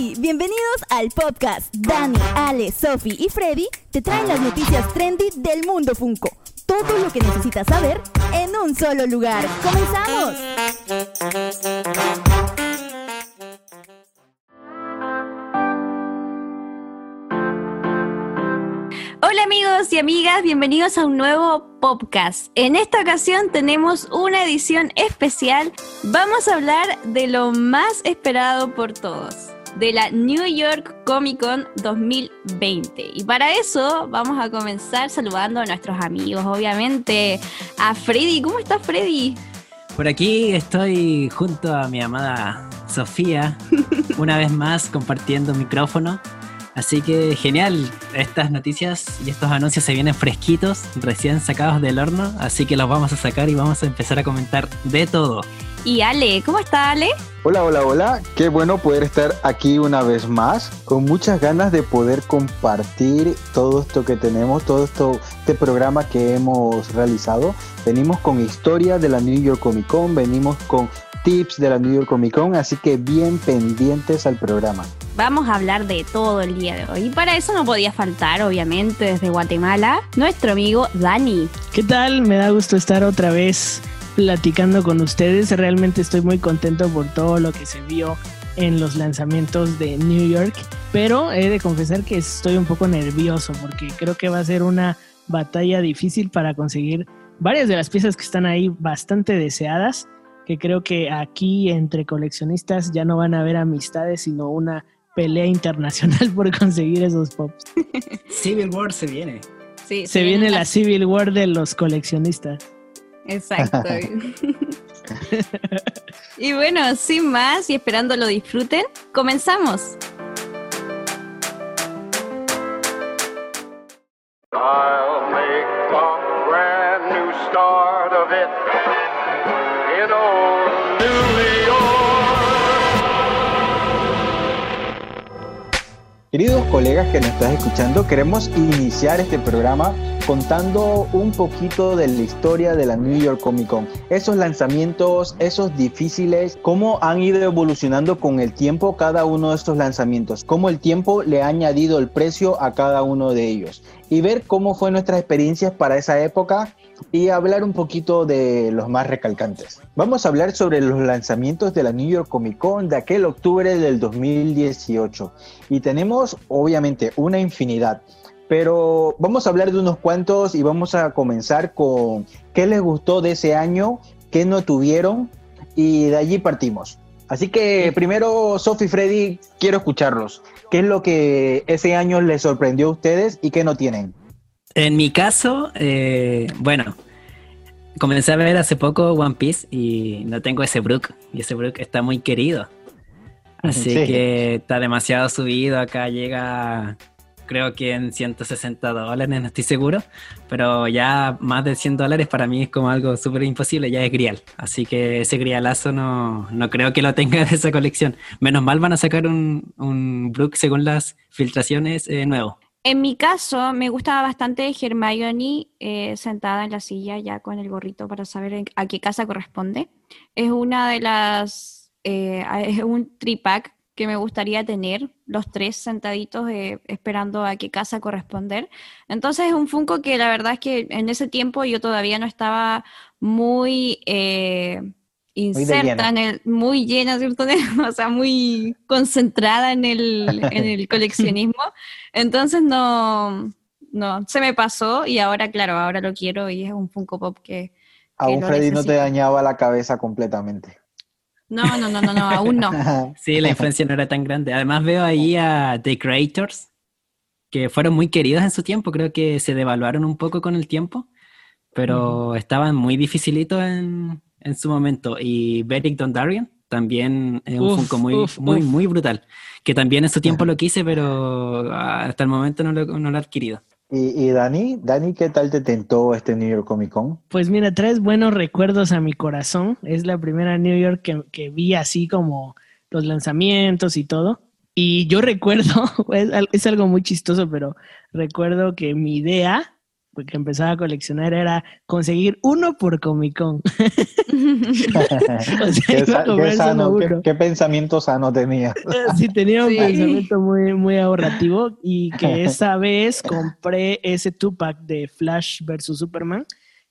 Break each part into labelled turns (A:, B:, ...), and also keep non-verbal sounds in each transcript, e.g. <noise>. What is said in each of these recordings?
A: Bienvenidos al podcast. Dani, Ale, Sophie y Freddy te traen las noticias trendy del mundo Funko. Todo lo que necesitas saber en un solo lugar. ¡Comenzamos! Hola amigos y amigas, bienvenidos a un nuevo podcast. En esta ocasión tenemos una edición especial. Vamos a hablar de lo más esperado por todos, de la New York Comic Con 2020. Y para eso vamos a comenzar saludando a nuestros amigos, obviamente. A Freddy, ¿cómo estás Freddy?
B: Por aquí estoy junto a mi amada Sofía, <laughs> una vez más compartiendo micrófono Así que genial, estas noticias y estos anuncios se vienen fresquitos, recién sacados del horno, así que los vamos a sacar y vamos a empezar a comentar de todo.
A: Y Ale, ¿cómo está Ale?
C: Hola, hola, hola. Qué bueno poder estar aquí una vez más, con muchas ganas de poder compartir todo esto que tenemos, todo esto, este programa que hemos realizado. Venimos con historia de la New York Comic Con, venimos con tips de la New York Comic Con, así que bien pendientes al programa.
A: Vamos a hablar de todo el día de hoy. Y para eso no podía faltar, obviamente, desde Guatemala, nuestro amigo Dani.
D: ¿Qué tal? Me da gusto estar otra vez platicando con ustedes. Realmente estoy muy contento por todo lo que se vio en los lanzamientos de New York. Pero he de confesar que estoy un poco nervioso porque creo que va a ser una batalla difícil para conseguir varias de las piezas que están ahí bastante deseadas que creo que aquí entre coleccionistas ya no van a haber amistades, sino una pelea internacional <laughs> por conseguir esos pops.
B: Civil War se viene.
D: Sí, se, viene, la Civil War de los coleccionistas.
A: Exacto. <laughs> <laughs> y bueno, sin más y esperando lo disfruten, comenzamos.
C: Queridos colegas que nos estás escuchando, queremos iniciar este programa contando un poquito de la historia de la New York Comic Con. Esos lanzamientos, esos difíciles, cómo han ido evolucionando con el tiempo cada uno de estos lanzamientos, cómo el tiempo le ha añadido el precio a cada uno de ellos y ver cómo fue nuestras experiencias para esa época y hablar un poquito de los más recalcantes. Vamos a hablar sobre los lanzamientos de la New York Comic Con de aquel octubre del 2018. Y tenemos obviamente una infinidad, pero vamos a hablar de unos cuantos y vamos a comenzar con qué les gustó de ese año, qué no tuvieron y de allí partimos. Así que primero, Sophie y Freddy, quiero escucharlos. ¿Qué es lo que ese año les sorprendió a ustedes y qué no tienen?
B: En mi caso, eh, bueno, comencé a ver hace poco One Piece y no tengo ese Brook. Y ese Brook está muy querido. Así que está demasiado subido. Acá llega, creo que en 160 dólares, no estoy seguro. Pero ya más de 100 dólares para mí es como algo súper imposible. Ya es Grial. Así que ese Grialazo no, no creo que lo tenga de esa colección. Menos mal van a sacar un, un Brook según las filtraciones eh, nuevo.
A: En mi caso, me gustaba bastante Hermione eh, sentada en la silla ya con el gorrito para saber a qué casa corresponde. Es una de las, eh, <laughs> es un tripack que me gustaría tener, los tres sentaditos eh, esperando a qué casa corresponder. Entonces es un Funko que la verdad es que en ese tiempo yo todavía no estaba muy inserta, muy, en el, muy llena, ¿cierto? <laughs> o sea, muy concentrada en el, en el coleccionismo. Entonces no, no, se me pasó y ahora, claro, ahora lo quiero y es un Funko Pop que...
C: Aún Freddy no te dañaba la cabeza completamente.
A: No, no, no, no, no, aún no. <laughs>
B: sí, la influencia no era tan grande. Además veo ahí a The Creators, que fueron muy queridos en su tiempo, creo que se devaluaron un poco con el tiempo, pero estaban muy dificilitos en, en su momento. Y Beric Dondarrion también es un Funko muy, muy, muy brutal. Que también en su tiempo lo quise, pero hasta el momento no lo, no lo he adquirido.
C: ¿Y, ¿Y, Dani? ¿Dani qué tal te tentó este New York Comic Con?
D: Pues mira, traes buenos recuerdos a mi corazón. Es la primera New York que, que vi así como los lanzamientos y todo. Y yo <laughs> recuerdo, <laughs> es, es algo muy chistoso, pero recuerdo que mi idea que empezaba a coleccionar era conseguir uno por Comic Con. <laughs>
C: ¿Qué, pensamiento sano tenía? <laughs>
D: sí, tenía un pensamiento muy, muy ahorrativo y que <laughs> esa vez compré ese two-pack de Flash versus Superman,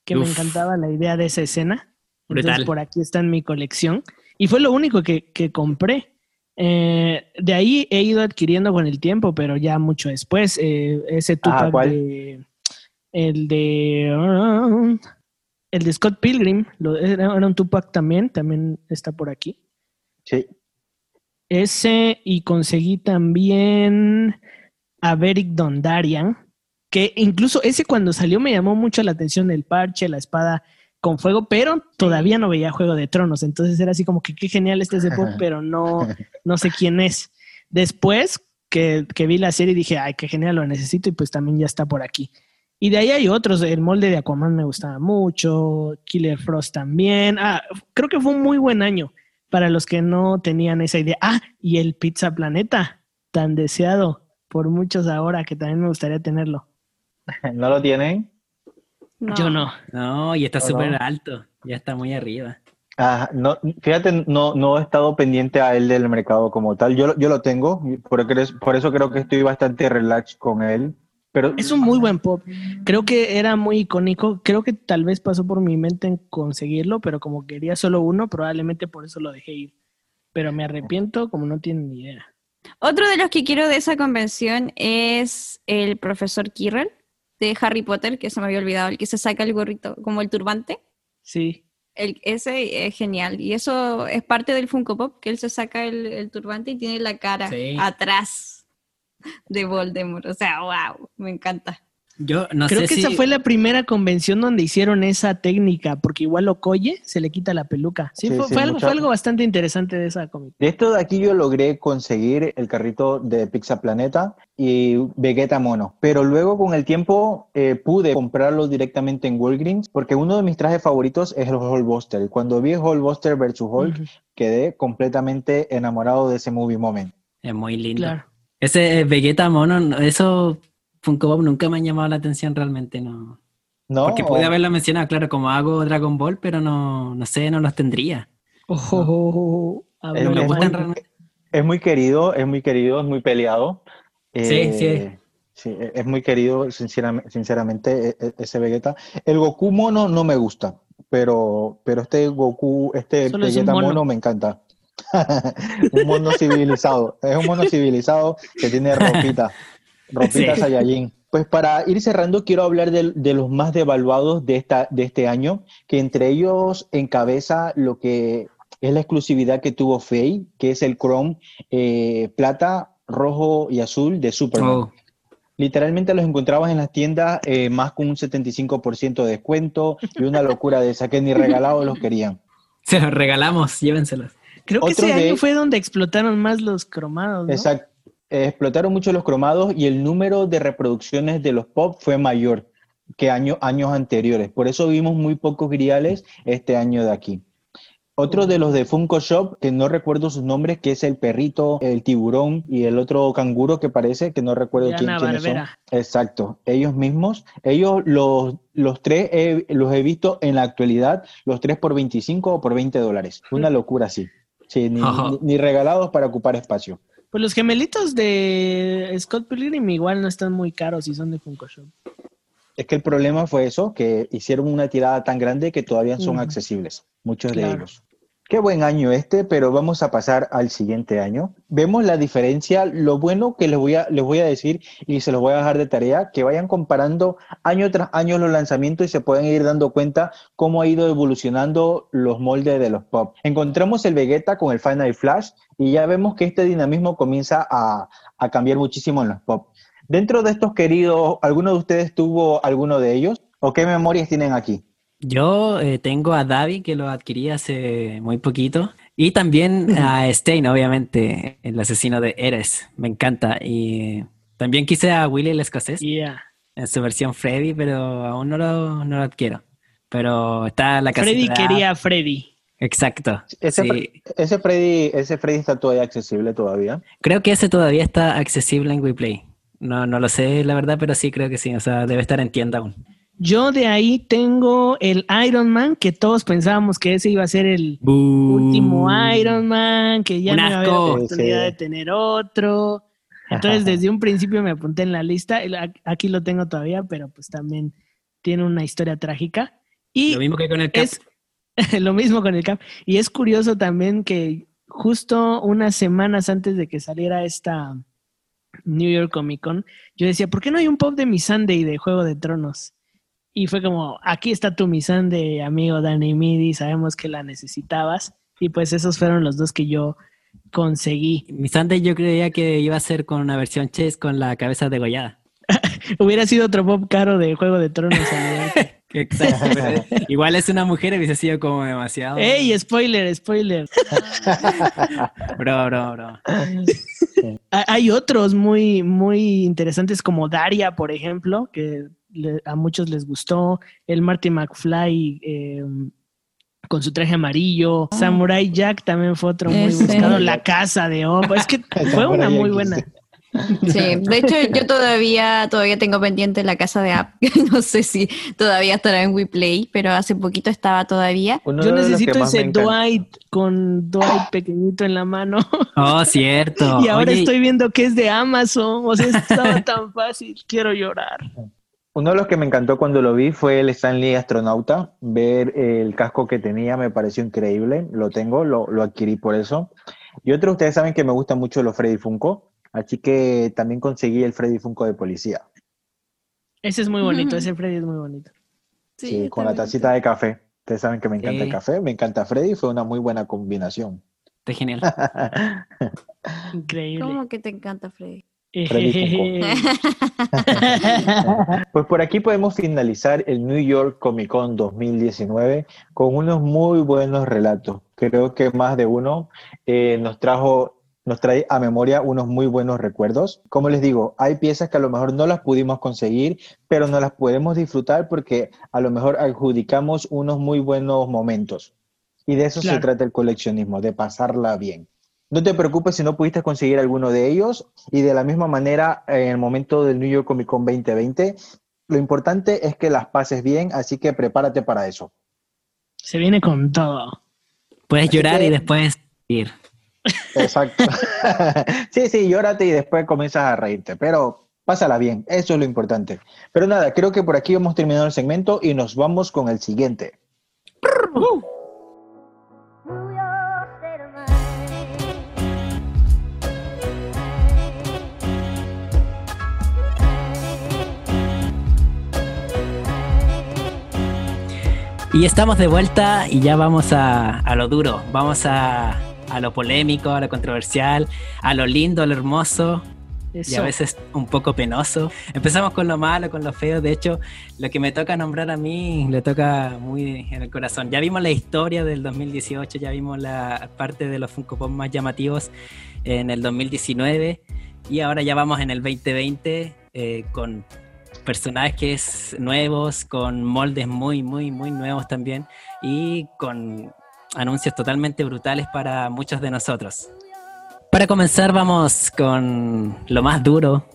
D: que me encantaba la idea de esa escena. Entonces por aquí está en mi colección. Y fue lo único que, que compré. Eh, de ahí he ido adquiriendo con el tiempo, pero ya mucho después. Eh, ese Tupac de. El de. el de Scott Pilgrim. era, un Tupac también. También está por aquí.
C: Sí.
D: Ese. Y conseguí también a Beric Dondarian. Que incluso ese cuando salió me llamó mucho la atención el parche, la espada con fuego, pero todavía no veía Juego de Tronos. Entonces era así como que qué genial este Zeppot, <laughs> pero no, no sé quién es. Después que, vi la serie dije, ay, qué genial, lo necesito y pues también ya está por aquí. Y de ahí hay otros, el molde de Aquaman me gustaba mucho, Killer Frost también. Ah, creo que fue un muy buen año para los que no tenían esa idea. Ah, y el Pizza Planeta, tan deseado por muchos ahora que también me gustaría tenerlo. <laughs>
C: ¿No lo tienen?
D: Yo no.
B: No, y está súper alto, ya está muy arriba.
C: Ah, no, fíjate, no, no he estado pendiente a él del mercado como tal. Yo, yo lo tengo, por, por eso creo que estoy bastante relax con él. Pero...
D: Es un muy buen pop. Creo que era muy icónico. Creo que tal vez pasó por mi mente en conseguirlo, pero como quería solo uno, probablemente por eso lo dejé ir. Pero me arrepiento como no tienen ni idea.
A: Otro de los que quiero de esa convención es el profesor Kirrell de Harry Potter, que se me había olvidado, el que se saca el gorrito, como el turbante.
D: Sí.
A: El, ese es genial. Y eso es parte del Funko Pop, que él se saca el, turbante y tiene la cara atrás de Voldemort. O sea, wow, me encanta.
B: Yo no
D: Creo que esa fue la primera convención donde hicieron esa técnica, porque igual Okoye se le quita la peluca. Sí, fue, algo, fue, algo, bastante interesante de esa cómic.
C: De esto de aquí yo logré conseguir el carrito de Pizza Planeta y Vegeta Mono, pero luego con el tiempo eh, pude comprarlo directamente en Walgreens, porque uno de mis trajes favoritos es el Hulkbuster. Cuando vi Hulkbuster versus Hulk, quedé completamente enamorado de ese movie moment.
B: Es muy lindo. Ese Vegeta Mono, eso Funko Pop nunca me han llamado la atención realmente, no. No. Porque pude haberlo mencionado, claro, como hago Dragon Ball, pero no, no sé, no los tendría.
C: Oh, es, me gustan realmente. Es muy querido, es muy querido, es muy peleado.
B: sí, sí.
C: Eh, sí, es muy querido, sinceramente, sinceramente, e, e, ese Vegeta. El Goku mono no me gusta, pero, pero este Goku, este Vegeta mono. me encanta. <laughs> un mono civilizado. Es un mono civilizado que tiene ropita. <laughs> Ropita Saiyajin. Pues para ir cerrando, quiero hablar de, los más devaluados de, esta, de este año, que entre ellos encabeza lo que es la exclusividad que tuvo Faye, que es el Chrome eh, plata, rojo y azul de Superman. Oh. Literalmente los encontrabas en las tiendas eh, más con un 75% de descuento y una locura de esa que ni regalados los querían. <laughs>
B: Se los regalamos, llévenselos.
D: Creo que ese año fue donde explotaron más los cromados. ¿no?
C: Exacto explotaron mucho los cromados y el número de reproducciones de los pop fue mayor que años anteriores. Por eso vimos muy pocos griales este año de aquí. Otro de los de Funko Shop, que no recuerdo sus nombres, que es el perrito, el tiburón y el otro canguro que parece, que no recuerdo quién, quiénes son. Exacto, ellos mismos. Ellos, los, los tres, los he visto en la actualidad, los tres por 25 o por 20 dólares. Una locura así. Sí, ni regalados para ocupar espacio.
D: Pues los gemelitos de Scott Pilgrim igual no están muy caros y son de Funko Shop.
C: Es que el problema fue eso, que hicieron una tirada tan grande que todavía son accesibles, muchos de ellos. Qué buen año este, pero vamos a pasar al siguiente año. Vemos la diferencia, lo bueno que les voy a, les voy a decir y se los voy a dejar de tarea, que vayan comparando año tras año los lanzamientos y se pueden ir dando cuenta cómo ha ido evolucionando los moldes de los pop. Encontramos el Vegeta con el Final Flash y ya vemos que este dinamismo comienza a, a cambiar muchísimo en los pop. Dentro de estos queridos, ¿alguno de ustedes tuvo alguno de ellos? ¿O qué memorias tienen aquí?
B: Yo eh, tengo a Davi, que lo adquirí hace muy poquito. Y también a <laughs> Stein, obviamente, el asesino de Eres. Me encanta. Y también quise a Willy el escocés. En su versión Freddy, pero aún no lo, no lo adquiero. Pero está la
D: casa. Freddy quería a Freddy.
B: Exacto.
C: Ese, ese, Freddy, ese Freddy está todavía accesible todavía.
B: Creo que ese todavía está accesible en WePlay. No, no lo sé, la verdad, pero sí creo que sí. O sea, debe estar en tienda aún.
D: Yo de ahí tengo el Iron Man, que todos pensábamos que ese iba a ser el último Iron Man, que ya no iba a haber oportunidad de tener otro. Entonces, desde un principio me apunté en la lista. Aquí lo tengo todavía, pero pues también tiene una historia trágica. Y
B: lo mismo que con el Cap. <laughs>
D: lo mismo con el Cap. Y es curioso también que justo unas semanas antes de que saliera esta New York Comic Con, yo decía, ¿por qué no hay un pop de mi Sunday de Juego de Tronos? Y fue como, aquí está tu mi Sunday, amigo Danny Midi, sabemos que la necesitabas. Y pues esos fueron los dos que yo conseguí.
B: Mi Sunday yo creía que iba a ser con una versión chess con la cabeza degollada. <laughs>
D: Hubiera sido otro pop caro de Juego de Tronos. <laughs>
B: Exacto. igual es una mujer y hubiese sido como demasiado.
D: ¡Ey! Spoiler, spoiler. <laughs>
B: bro, bro, bro.
D: Hay otros muy, muy interesantes como Daria, por ejemplo, que a muchos les gustó. El Marty McFly eh, con su traje amarillo. Samurai Jack también fue otro muy buscado. La casa de Opa. Es que <laughs> fue una muy buena.
A: Sí, de hecho yo todavía todavía tengo pendiente la casa de App. <laughs> no sé si todavía estará en WePlay, pero hace poquito estaba todavía.
D: yo necesito ese Dwight con Dwight pequeñito en la mano. <laughs>
B: Oh, cierto.
D: y ahora estoy viendo que es de Amazon. O sea, estaba tan fácil. Quiero llorar.
C: Uno de los que me encantó cuando lo vi fue el Stanley astronauta. Ver el casco que tenía me pareció increíble. Lo tengo, lo, lo adquirí por eso. Y otro, ustedes saben que me gusta mucho los Freddy Funko. Así que también conseguí el Freddy Funko de policía.
D: Ese es muy bonito, ese Freddy es muy bonito.
C: Sí, con la tacita de café. Ustedes saben que me encanta el café, me encanta Freddy, fue una muy buena combinación.
B: Está genial. <laughs>
D: Increíble.
A: ¿Cómo que te encanta Freddy? <laughs> <laughs>
C: Pues por aquí podemos finalizar el New York Comic Con 2019 con unos muy buenos relatos. Creo que más de uno eh, nos trajo nos trae a memoria unos muy buenos recuerdos. Como les digo, hay piezas que a lo mejor no las pudimos conseguir, pero no las podemos disfrutar porque a lo mejor adjudicamos unos muy buenos momentos. Y de eso se trata el coleccionismo, de pasarla bien. No te preocupes si no pudiste conseguir alguno de ellos. Y de la misma manera, en el momento del New York Comic Con 2020, lo importante es que las pases bien, así que prepárate para eso.
D: Se viene con todo.
B: Puedes llorar y después ir.
C: Exacto. <laughs> sí, sí, llórate y después comienzas a reírte, pero pásala bien, eso es lo importante. Pero nada, creo que por aquí hemos terminado el segmento y nos vamos con el siguiente.
B: Y estamos de vuelta y ya vamos a, a lo duro, vamos a a lo polémico, a lo controversial, a lo lindo, a lo hermoso. Y a veces un poco penoso. Empezamos con lo malo, con lo feo. De hecho, lo que me toca nombrar a mí le toca muy en el corazón. Ya vimos la historia del 2018, ya vimos la parte de los Funko Pop más llamativos en el 2019 y ahora ya vamos en el 2020 eh, con personajes nuevos, con moldes muy, muy, muy nuevos también y con anuncios totalmente brutales para muchos de nosotros. Para comenzar vamos con lo más duro.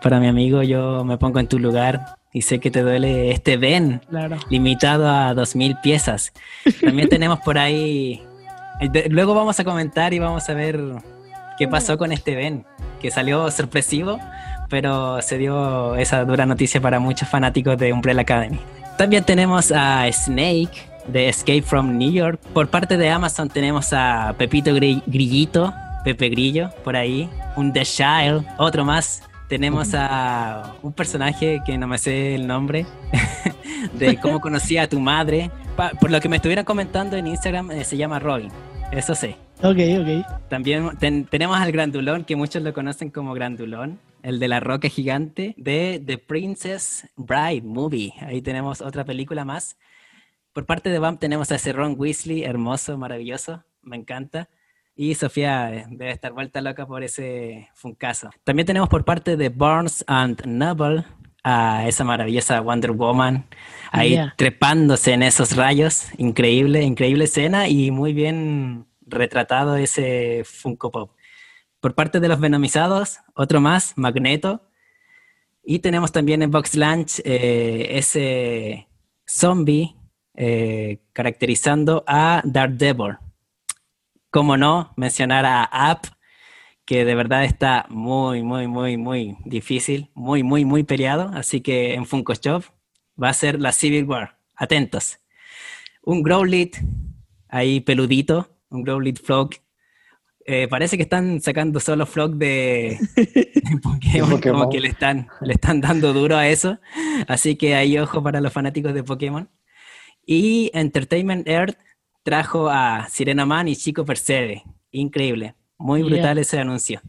B: Para mi amigo yo me pongo en tu lugar y sé que te duele este Ben limitado a 2.000 piezas. También tenemos por ahí... Luego vamos a comentar y vamos a ver qué pasó con este Ben, que salió sorpresivo, pero se dio esa dura noticia para muchos fanáticos de Umbrella Academy. También tenemos a Snake, de Escape from New York. Por parte de Amazon tenemos a Pepito Grillito, Pepe Grillo, por ahí. Un The Child, otro más. Tenemos a un personaje que no me sé el nombre, <laughs> de cómo conocía a tu madre. por lo que me estuvieran comentando en Instagram, eh, se llama Robin. Eso sé.
D: Ok, ok.
B: También tenemos al Grandulón, que muchos lo conocen como Grandulón, el de la roca gigante, de The Princess Bride Movie. Ahí tenemos otra película más. Por parte de BAM tenemos a ese Ron Weasley, hermoso, maravilloso, me encanta. Y Sofía eh, debe estar vuelta loca por ese funcazo. También tenemos por parte de Barnes and Noble a esa maravillosa Wonder Woman ahí trepándose en esos rayos. Increíble, increíble escena y muy bien retratado ese Funko Pop. Por parte de los venomizados, otro más, Magneto, Y tenemos también en Box Lunch eh, ese zombie eh, caracterizando a Daredevil. Como no, mencionar a App, que de verdad está muy, muy, muy, muy difícil, muy, muy, muy peleado. Así que en Funko Shop va a ser la Civil War. Atentos. Un Growlit ahí peludito, un Growlit Frog. Eh, parece que están sacando solo Frog de, <laughs> Pokémon, como que le están, le están dando duro a eso. Así que hay ojo para los fanáticos de Pokémon. Y Entertainment Earth trajo a Sirena Man y Chico Percebe. Increíble. Muy brutal ese anuncio.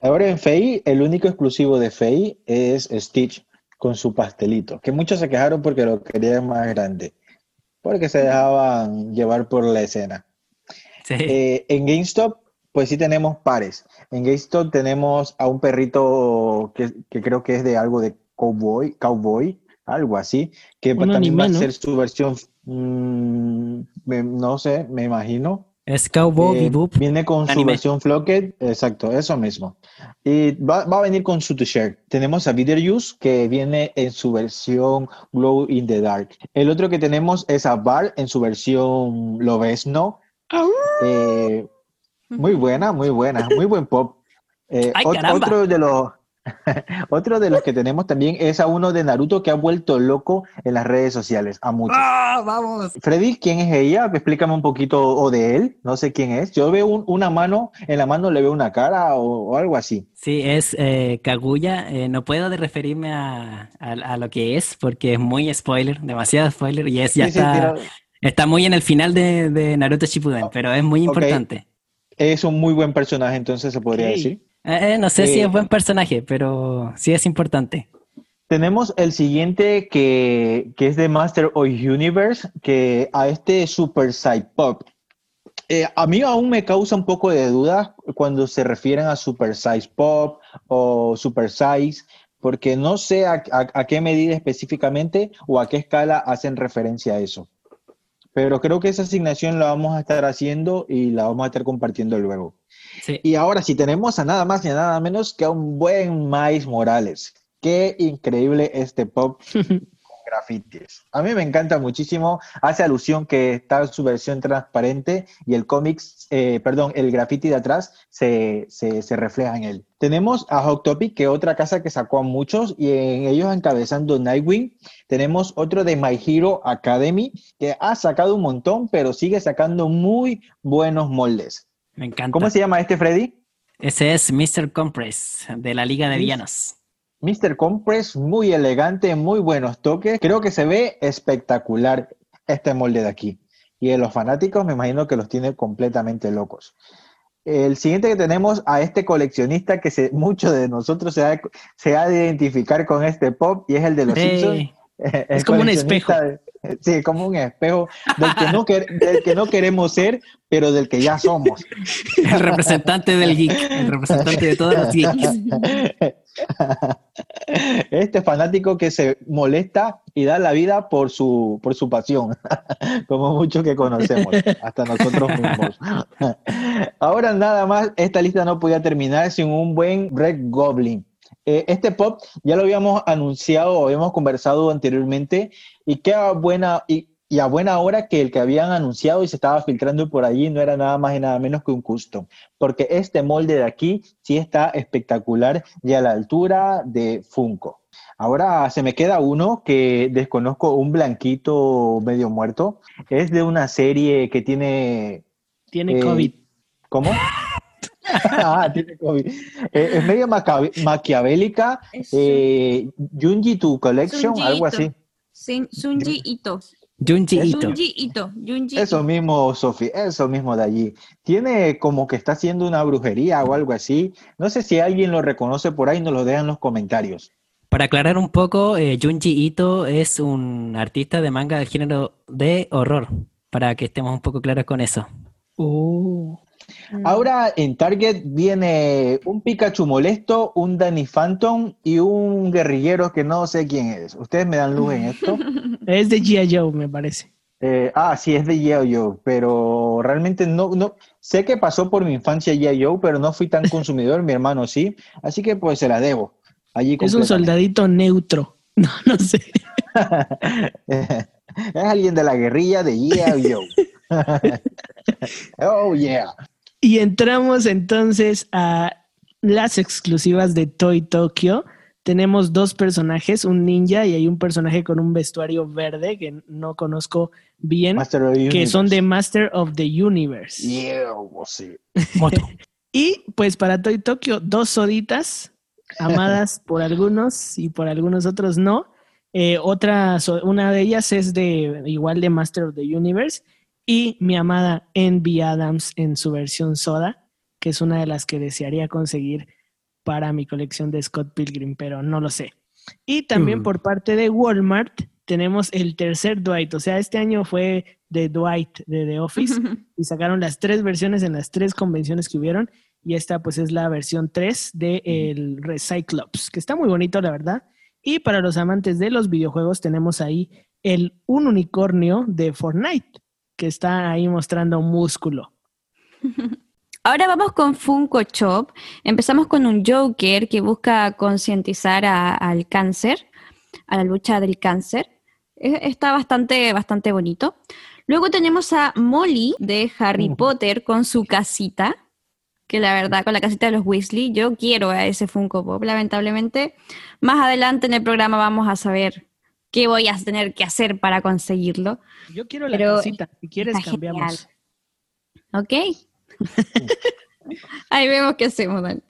C: Ahora en Fei, el único exclusivo de Fei es Stitch con su pastelito, que muchos se quejaron porque lo querían más grande, porque se dejaban llevar por la escena. Eh, en GameStop, pues sí tenemos pares. En GameStop tenemos a un perrito que, creo que es de algo de cowboy, cowboy, algo así, que también va a ser su versión, mm, no sé, me imagino,
B: es Cowboy
C: eh, Viene con su versión Flocked, exacto, eso mismo. Y va, a venir con su t-shirt. Tenemos a Use que viene en su versión Glow in the Dark. El otro que tenemos es a Bar en su versión Lobesno. Eh, muy buena, muy buena, muy buen pop. Eh, otro de los <laughs> Otro de los que tenemos también es a uno de Naruto que ha vuelto loco en las redes sociales, a muchos.
B: ¡Ah, vamos!
C: Freddy, ¿quién es ella? Explícame un poquito o de él, no sé quién es. Yo veo una mano, en la mano le veo una cara o, algo así.
B: Sí, es eh, Kaguya. Eh, no puedo de referirme a, lo que es porque es muy spoiler, demasiado spoiler y es ya está, está muy en el final de, Naruto Shippuden, pero es muy importante.
C: Es un muy buen personaje, entonces se podría decir.
B: Eh, eh, no sé si es eh, buen personaje, pero sí es importante.
C: Tenemos el siguiente que, es de Master of Universe, que a este Super Side Pop. a mí aún me causa un poco de duda cuando se refieren a Super Size Pop o Super Size, porque no sé a, a, qué medida específicamente o a qué escala hacen referencia a eso. Pero creo que esa asignación la vamos a estar haciendo y la vamos a estar compartiendo luego. Y ahora si tenemos a nada más ni a nada menos que a un buen Miles Morales. Qué increíble este pop <laughs> grafitis. A mí me encanta muchísimo. Hace alusión que está su versión transparente y el cómic, eh, perdón, el graffiti de atrás se, se, refleja en él. Tenemos a Hot Topic, que otra casa que sacó a muchos, y en ellos encabezando Nightwing. Tenemos otro de My Hero Academy, que ha sacado un montón, pero sigue sacando muy buenos moldes.
B: Me encanta.
C: ¿Cómo se llama este, Freddy?
B: Ese es Mr. Compress, de la Liga de Villanos.
C: Mr. Compress, muy elegante, muy buenos toques. Creo que se ve espectacular este molde de aquí. Y en los fanáticos me imagino que los tiene completamente locos. El siguiente que tenemos a este coleccionista que se, <laughs> muchos de nosotros se ha, se ha de identificar con este pop y es el de los Simpsons. <laughs>
D: Es como un espejo. <laughs>
C: Sí, como un espejo del que, no del que no queremos ser, pero del que ya somos. <laughs>
B: El representante del geek, el representante de todos los geeks.
C: Este fanático que se molesta y da la vida por su, por su pasión, como muchos que conocemos, hasta nosotros mismos. Ahora nada más, esta lista no podía terminar sin un buen Red Goblin. Eh, este pop ya lo habíamos anunciado habíamos conversado anteriormente y qué buena y, a buena hora que el que habían anunciado y se estaba filtrando por allí no era nada más y nada menos que un custom, porque este molde de aquí sí está espectacular y a la altura de Funko. Ahora se me queda uno que desconozco, un blanquito medio muerto. Es de una serie que tiene...
D: Tiene eh, COVID.
C: ¿Cómo? <laughs> <laughs> ah, tiene COVID. Eh, es medio maquiavélica. Eh, Junji to Collection, algo así.
A: Sunji Ito.
B: Junji Ito.
A: Junji Ito.
C: eso mismo, Sofi, eso mismo de allí. Tiene como que está haciendo una brujería o algo así. No sé si alguien lo reconoce por ahí, nos lo dejan en los comentarios.
B: Para aclarar un poco, eh, Junji Ito es un artista de manga del género de horror, para que estemos un poco claros con eso.
C: Oh. Mm. Ahora en Target viene un Pikachu molesto, un Danny Phantom y un guerrillero que no sé quién es. ¿Ustedes me dan luz en esto? <laughs>
D: es de G.I. Joe, me parece.
C: Eh, ah, sí, es de G.I. Joe, pero realmente no, no, sé que pasó por mi infancia G.I. Joe, pero no fui tan <laughs> consumidor, mi hermano sí, así que pues se la debo. Allí
D: Es un soldadito neutro. <laughs> No, no sé.
C: es alguien de la guerrilla de Yeah Yo. oh yeah.
D: Y entramos entonces a las exclusivas de Toy Tokyo. Tenemos dos personajes, un ninja y hay un personaje con un vestuario verde que no conozco bien,
C: Master of the
D: que son de. Master of the Universe.
C: Yeah, sí. <laughs>
B: Moto.
D: Y pues para Toy Tokyo, dos soditas, amadas <laughs> por algunos y por algunos otros no. Eh, otra, una de ellas es de igual de Master of the Universe y mi amada Envy Adams en su versión soda, que es una de las que desearía conseguir para mi colección de Scott Pilgrim, pero no lo sé. Y también
B: Mm.
D: por parte de Walmart tenemos el tercer Dwight, o sea, este año fue de Dwight de The Office <laughs> y sacaron las tres versiones en las tres convenciones que hubieron y esta pues es la versión 3 de el Recyclops, que está muy bonito la verdad. Y para los amantes de los videojuegos tenemos ahí el un unicornio de Fortnite, que está ahí mostrando músculo. <laughs>
A: Ahora vamos con Funko Shop. Empezamos con un Joker que busca concientizar al cáncer, a la lucha del cáncer. Está bastante, bastante bonito. Luego tenemos a Molly de Harry. Potter con su casita, que la verdad, con la casita de los Weasley, yo quiero a ese Funko Pop, lamentablemente. Más adelante en el programa vamos a saber qué voy a tener que hacer para conseguirlo.
D: Yo quiero la
A: Pero
D: casita, si quieres cambiamos.
A: ¿Ok? <laughs> Ahí vemos qué hacemos, Dani.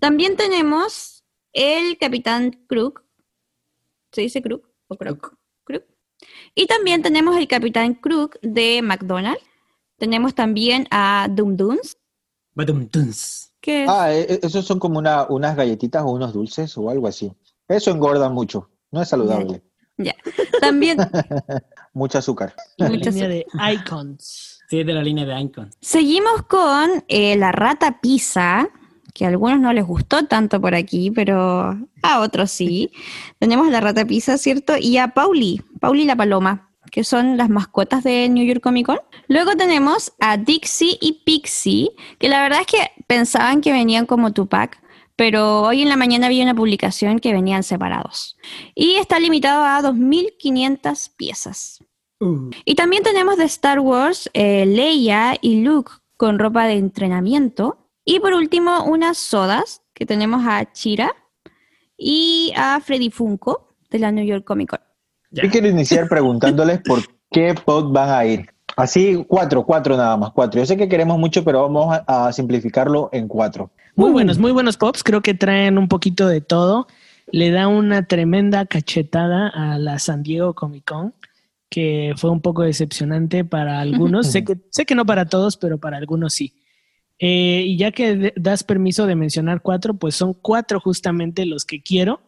A: También tenemos el Capitán Crook. ¿Se dice Crook o Crook? Crook. Y también tenemos el Capitán Crook de McDonald's. Tenemos también a Dum Dums,
B: Badum tuns.
A: que es-
C: Ah, e- esos son como una, unas galletitas o unos dulces o algo así. Eso engorda mucho. No es saludable.
A: Ya. También <laughs>
C: Mucho azúcar.
D: La
A: Muchas-
D: línea de icons.
B: Sí, es de la línea de Icon.
A: seguimos con eh, la rata pizza, que a algunos no les gustó tanto por aquí, pero a otros sí. <laughs> tenemos a la rata pizza, ¿cierto? Y a Pauli, Pauli la paloma, que son las mascotas de New York Comic Con. Luego tenemos a Dixie y Pixie, que la verdad es que pensaban que venían como Tupac, pero hoy en la mañana vi una publicación que venían separados. Y está limitado a 2.500 piezas.
B: Uh,
A: Y también tenemos de Star Wars eh, Leia y Luke con ropa de entrenamiento. Y por último, unas sodas que tenemos a Chira y a Freddy Funko de la New York Comic Con.
B: ya.
C: Yo quiero iniciar preguntándoles por qué pod van a ir. Así, cuatro, cuatro nada más, cuatro. Yo sé que queremos mucho, pero vamos a, a simplificarlo en cuatro.
D: Muy
C: Uh.
D: buenos, muy buenos pops. Creo que traen un poquito de todo. Le da una tremenda cachetada a la San Diego Comic Con, que fue un poco decepcionante para algunos. sé, que, sé que no para todos, pero para algunos sí. Eh, y ya que das permiso de mencionar cuatro, pues son cuatro justamente los que quiero,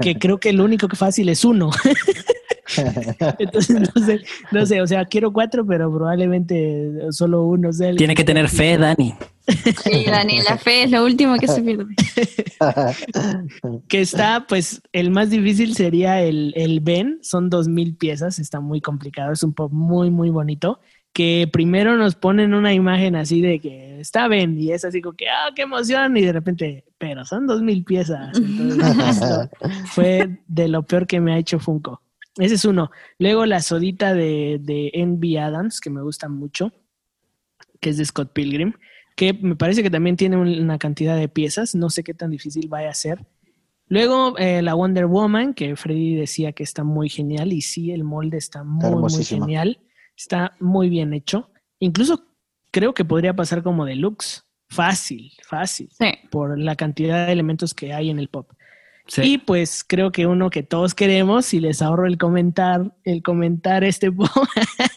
D: que <laughs> creo que el único que fácil es uno. <laughs> <laughs> Entonces, no sé, no sé, o sea, quiero cuatro, pero probablemente solo uno sea el
B: Tiene que tener fe, Dani.
A: Sí, Dani, la fe es lo último que se pierde. <laughs>
D: que está, pues, el más difícil sería el, el Ben, son dos mil piezas, está muy complicado, es un pop muy, muy bonito, que primero nos ponen una imagen así de que está Ben, y es así como que, ah, qué emoción, y de repente, pero son dos mil piezas, entonces <laughs> fue de lo peor que me ha hecho Funko. Ese es uno. Luego la sodita de, de Envy Adams, que me gusta mucho, que es de Scott Pilgrim, que me parece que también tiene un- una cantidad de piezas, no sé qué tan difícil vaya a ser. Luego eh, la Wonder Woman, que Freddy decía que está muy genial, y sí, el molde está muy, muy genial, está muy bien hecho. Incluso creo que podría pasar como deluxe, fácil, fácil,
A: Sí.
D: por la cantidad de elementos que hay en el pop.
B: Sí.
D: Y pues creo que uno que todos queremos, y les ahorro el comentar, el comentar este <laughs> pop,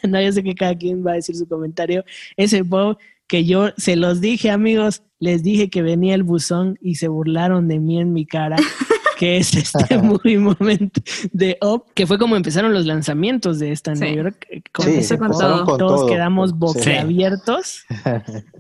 D: no, yo sé que cada quien va a decir su comentario, ese pop que yo se los dije amigos, les dije que venía el buzón y se burlaron de mí en mi cara, <laughs> que es este <laughs> muy momento de Up, que fue como empezaron los lanzamientos de esta
A: Sí.
D: New York. eh, con
C: Sí,
D: ese
A: con todo.
C: con
D: Todos
C: todo.
D: quedamos
C: Sí.
D: boquiabiertos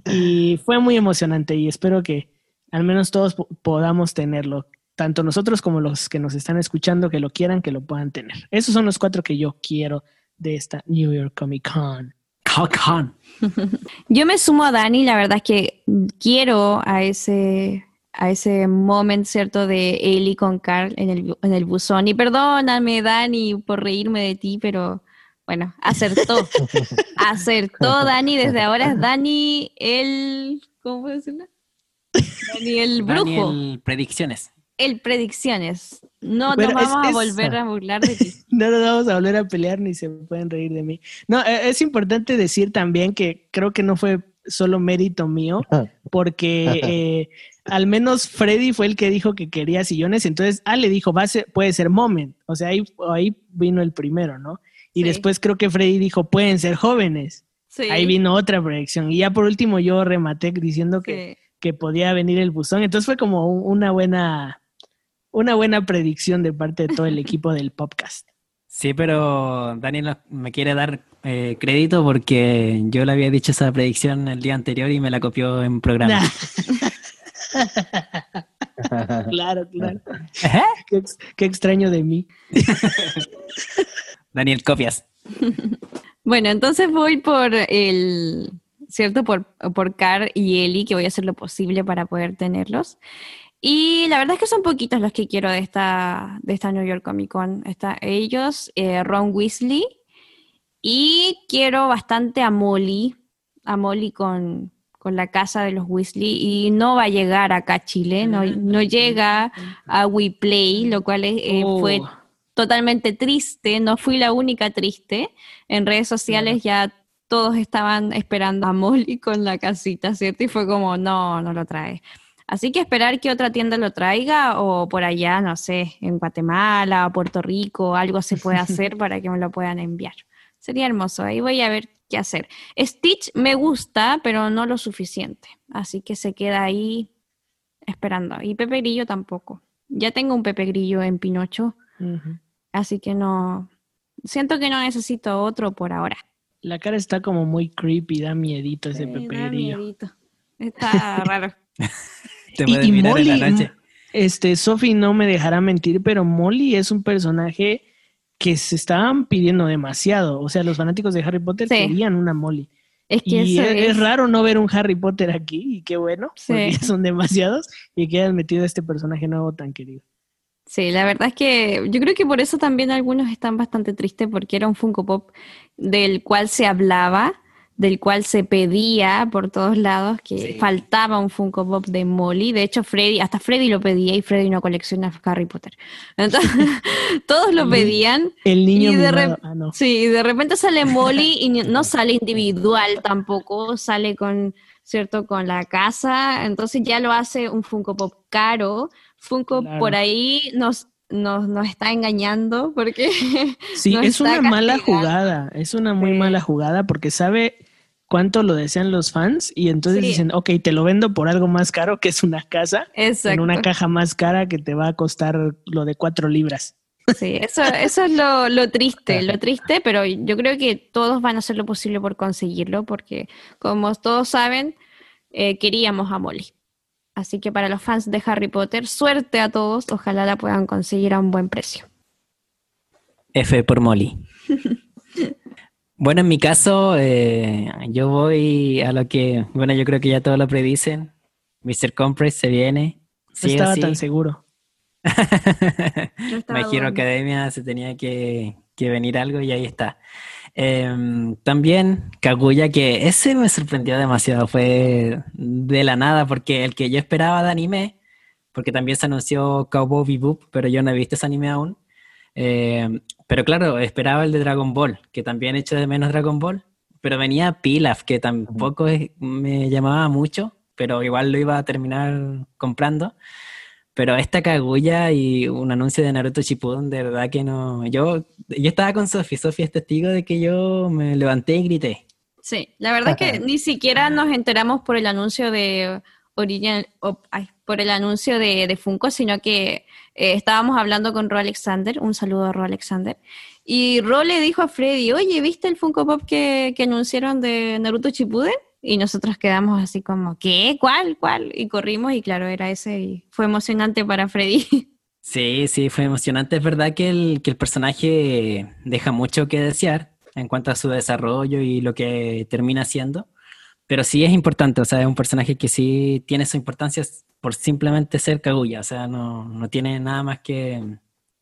D: y fue muy emocionante y espero que al menos todos po- podamos tenerlo. Tanto nosotros como los que nos están escuchando que lo quieran, que lo puedan tener. Esos son los cuatro que yo quiero de esta New York Comic Con.
B: Cock-on. <laughs>
A: Yo me sumo a Dani, la verdad es que quiero a ese a ese moment, ¿cierto? De Ellie con Carl en el, en el buzón. Y perdóname, Dani, por reírme de ti, pero bueno, acertó. <laughs> acertó Dani. Desde ahora es Dani el. ¿Cómo puedo decirlo? Dani el brujo.
B: el predicciones.
A: El predicciones. No nos vamos a volver a burlar de ti. <laughs>
D: no nos vamos a volver a pelear ni se pueden reír de mí. No, e, es importante decir también que creo que no fue solo mérito mío, porque <laughs> eh, al menos Freddy fue el que dijo que quería sillones, entonces ah, le dijo, va a ser, puede ser Moment, o sea, ahí, ahí vino el primero, ¿no? Y después creo que Freddy dijo, pueden ser jóvenes. Ahí vino otra proyección. Y ya por último yo rematé diciendo que, que podía venir el buzón. Entonces fue como una buena, una buena predicción de parte de todo el equipo del podcast.
B: Sí, pero Daniel me quiere dar eh, crédito porque yo le había dicho esa predicción el día anterior y me la copió en programa. <laughs>
D: claro, claro. Qué, extraño de mí. <laughs>
B: Daniel, copias.
A: Bueno, entonces voy por el, ¿cierto? Por, por Car y Eli, que voy a hacer lo posible para poder tenerlos. Y la verdad es que son poquitos los que quiero de esta, de esta New York Comic Con. Está ellos, eh, Ron Weasley, y quiero bastante a Molly, a Molly con, la casa de los Weasley, y no va a llegar acá a Chile, no, no llega a WePlay, lo cual eh, fue oh. totalmente triste, no fui la única triste. En redes sociales ya todos estaban esperando a Molly con la casita, ¿cierto? Y fue como, no, no lo trae. Así que esperar que otra tienda lo traiga o por allá, no sé, en Guatemala o Puerto Rico, algo se puede <laughs> hacer para que me lo puedan enviar. Sería hermoso, ahí voy a ver qué hacer. Stitch me gusta, pero no lo suficiente, así que se queda ahí esperando. Y Pepe Grillo tampoco. Ya tengo un Pepe Grillo en Pinocho, así que no, siento que no necesito otro por ahora.
D: La cara está como muy creepy, da miedito ese Pepe Grillo.
A: Está raro. <laughs>
D: y, Molly, este, Sophie no me dejará mentir, pero Molly es un personaje que se estaban pidiendo demasiado. O sea, los fanáticos de Harry Potter querían una Molly. Es que y es, raro no ver un Harry Potter aquí, y qué bueno, porque son demasiados, y que hayan metido a este personaje nuevo tan querido.
A: Sí, la verdad es que yo creo que por eso también algunos están bastante tristes, porque era un Funko Pop del cual se hablaba, del cual se pedía por todos lados que faltaba un Funko Pop de Molly. De hecho, Freddy, hasta Freddy lo pedía y Freddy no colecciona Harry Potter. Entonces, <laughs> <laughs> todos lo pedían.
D: El niño
A: y de ah, Sí, de repente sale Molly y no <laughs> sale individual tampoco, sale con, ¿cierto? Con la casa. Entonces ya lo hace un Funko Pop caro. Funko por ahí nos nos, nos, está engañando porque...
D: Sí, es una mala jugada, es una muy mala jugada porque sabe cuánto lo desean los fans y entonces dicen, ok, te lo vendo por algo más caro que es una casa, en una caja más cara que te va a costar lo de cuatro libras.
A: Sí, eso, eso es lo, lo triste, lo triste, pero yo creo que todos van a hacer lo posible por conseguirlo, porque como todos saben, eh, queríamos a Molly. Así que para los fans de Harry Potter, suerte a todos, ojalá la puedan conseguir a un buen precio.
B: F por Molly. <laughs> Bueno, en mi caso, eh, yo voy a lo que, bueno, yo creo que ya todos lo predicen. Mr. Compress se viene.
D: no estaba tan seguro. <laughs>
B: Hero Academia se tenía que, venir algo y ahí está. Em, también Kaguya, que ese me sorprendió demasiado, fue de la nada, porque el que yo esperaba de anime, porque también se anunció Cowboy Bebop, pero yo no he visto ese anime aún. Eh, pero claro, esperaba el de Dragon Ball, que también hecho de menos Dragon Ball, pero venía Pilaf, que tampoco me llamaba mucho, pero igual lo iba a terminar comprando. Pero esta Kaguya y un anuncio de Naruto Shippuden, de verdad que no. Yo, yo estaba con Sofi, Sofi es testigo de que yo me levanté y grité.
A: Sí, la verdad que ni siquiera nos enteramos por el anuncio de Original, por el anuncio de, de Funko, sino que eh, estábamos hablando con Ro Alexander, un saludo a Ro Alexander, y Ro le dijo a Freddy, oye, ¿viste el Funko Pop que, anunciaron de Naruto Shippuden? Y nosotros quedamos así como, ¿qué? ¿Cuál? ¿Cuál? Y corrimos y claro, era ese y fue emocionante para Freddy. <laughs>
B: Sí, sí, fue emocionante. Es verdad que el, que el personaje deja mucho que desear en cuanto a su desarrollo y lo que termina siendo. Pero sí es importante, o sea, es un personaje que sí tiene su importancia por simplemente ser Kaguya, o sea, no, no tiene nada más que,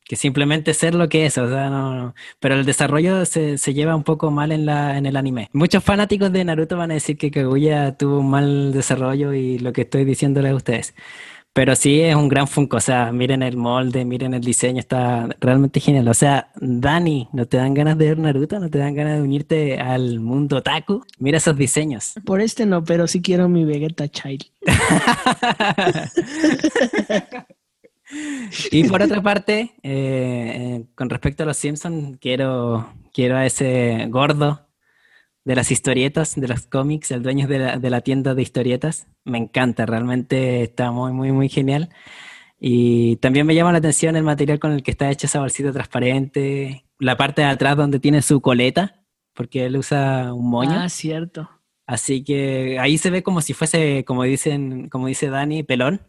B: que simplemente ser lo que es, o sea, no, pero el desarrollo se, se, lleva un poco mal en, la, en el anime. Muchos fanáticos de Naruto van a decir que Kaguya tuvo un mal desarrollo y lo que estoy diciéndole a ustedes. Pero sí es un gran Funko, o sea, miren el molde, miren el diseño, está realmente genial. O sea, Dani, ¿no te dan ganas de ver Naruto? ¿No te dan ganas de unirte al mundo Taku? Mira esos diseños.
D: Por este no, pero sí quiero mi Vegeta Child. <laughs>
B: y por otra parte, eh, eh, con respecto a los Simpsons, quiero, quiero a ese gordo de las historietas, de los cómics, el dueño de la, de la tienda de historietas. Me encanta, realmente está muy, muy, muy genial. Y también me llama la atención el material con el que está hecho esa bolsita transparente, la parte de atrás donde tiene su coleta, porque él usa un moño.
D: Ah, cierto.
B: Así que ahí se ve como si fuese, como dicen, como dice Dani, pelón.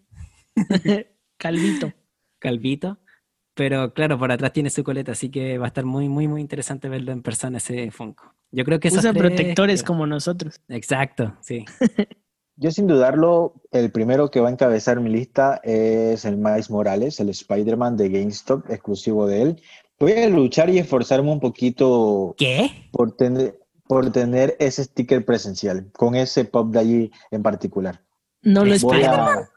B: <laughs>
D: Calvito.
B: Calvito. Pero claro, por atrás tiene su coleta, así que va a estar muy, muy, muy interesante verlo en persona ese Funko. Yo creo que
D: Usa protectores como nosotros.
B: Exacto, sí. <laughs>
C: Yo sin dudarlo, el primero que va a encabezar mi lista es el Miles Morales, el Spider-Man de GameStop, exclusivo de él. Voy a luchar y esforzarme un poquito
B: ¿Qué?
C: por tener, por tener ese sticker presencial, con ese pop de allí en particular.
D: No lo espero.
C: a,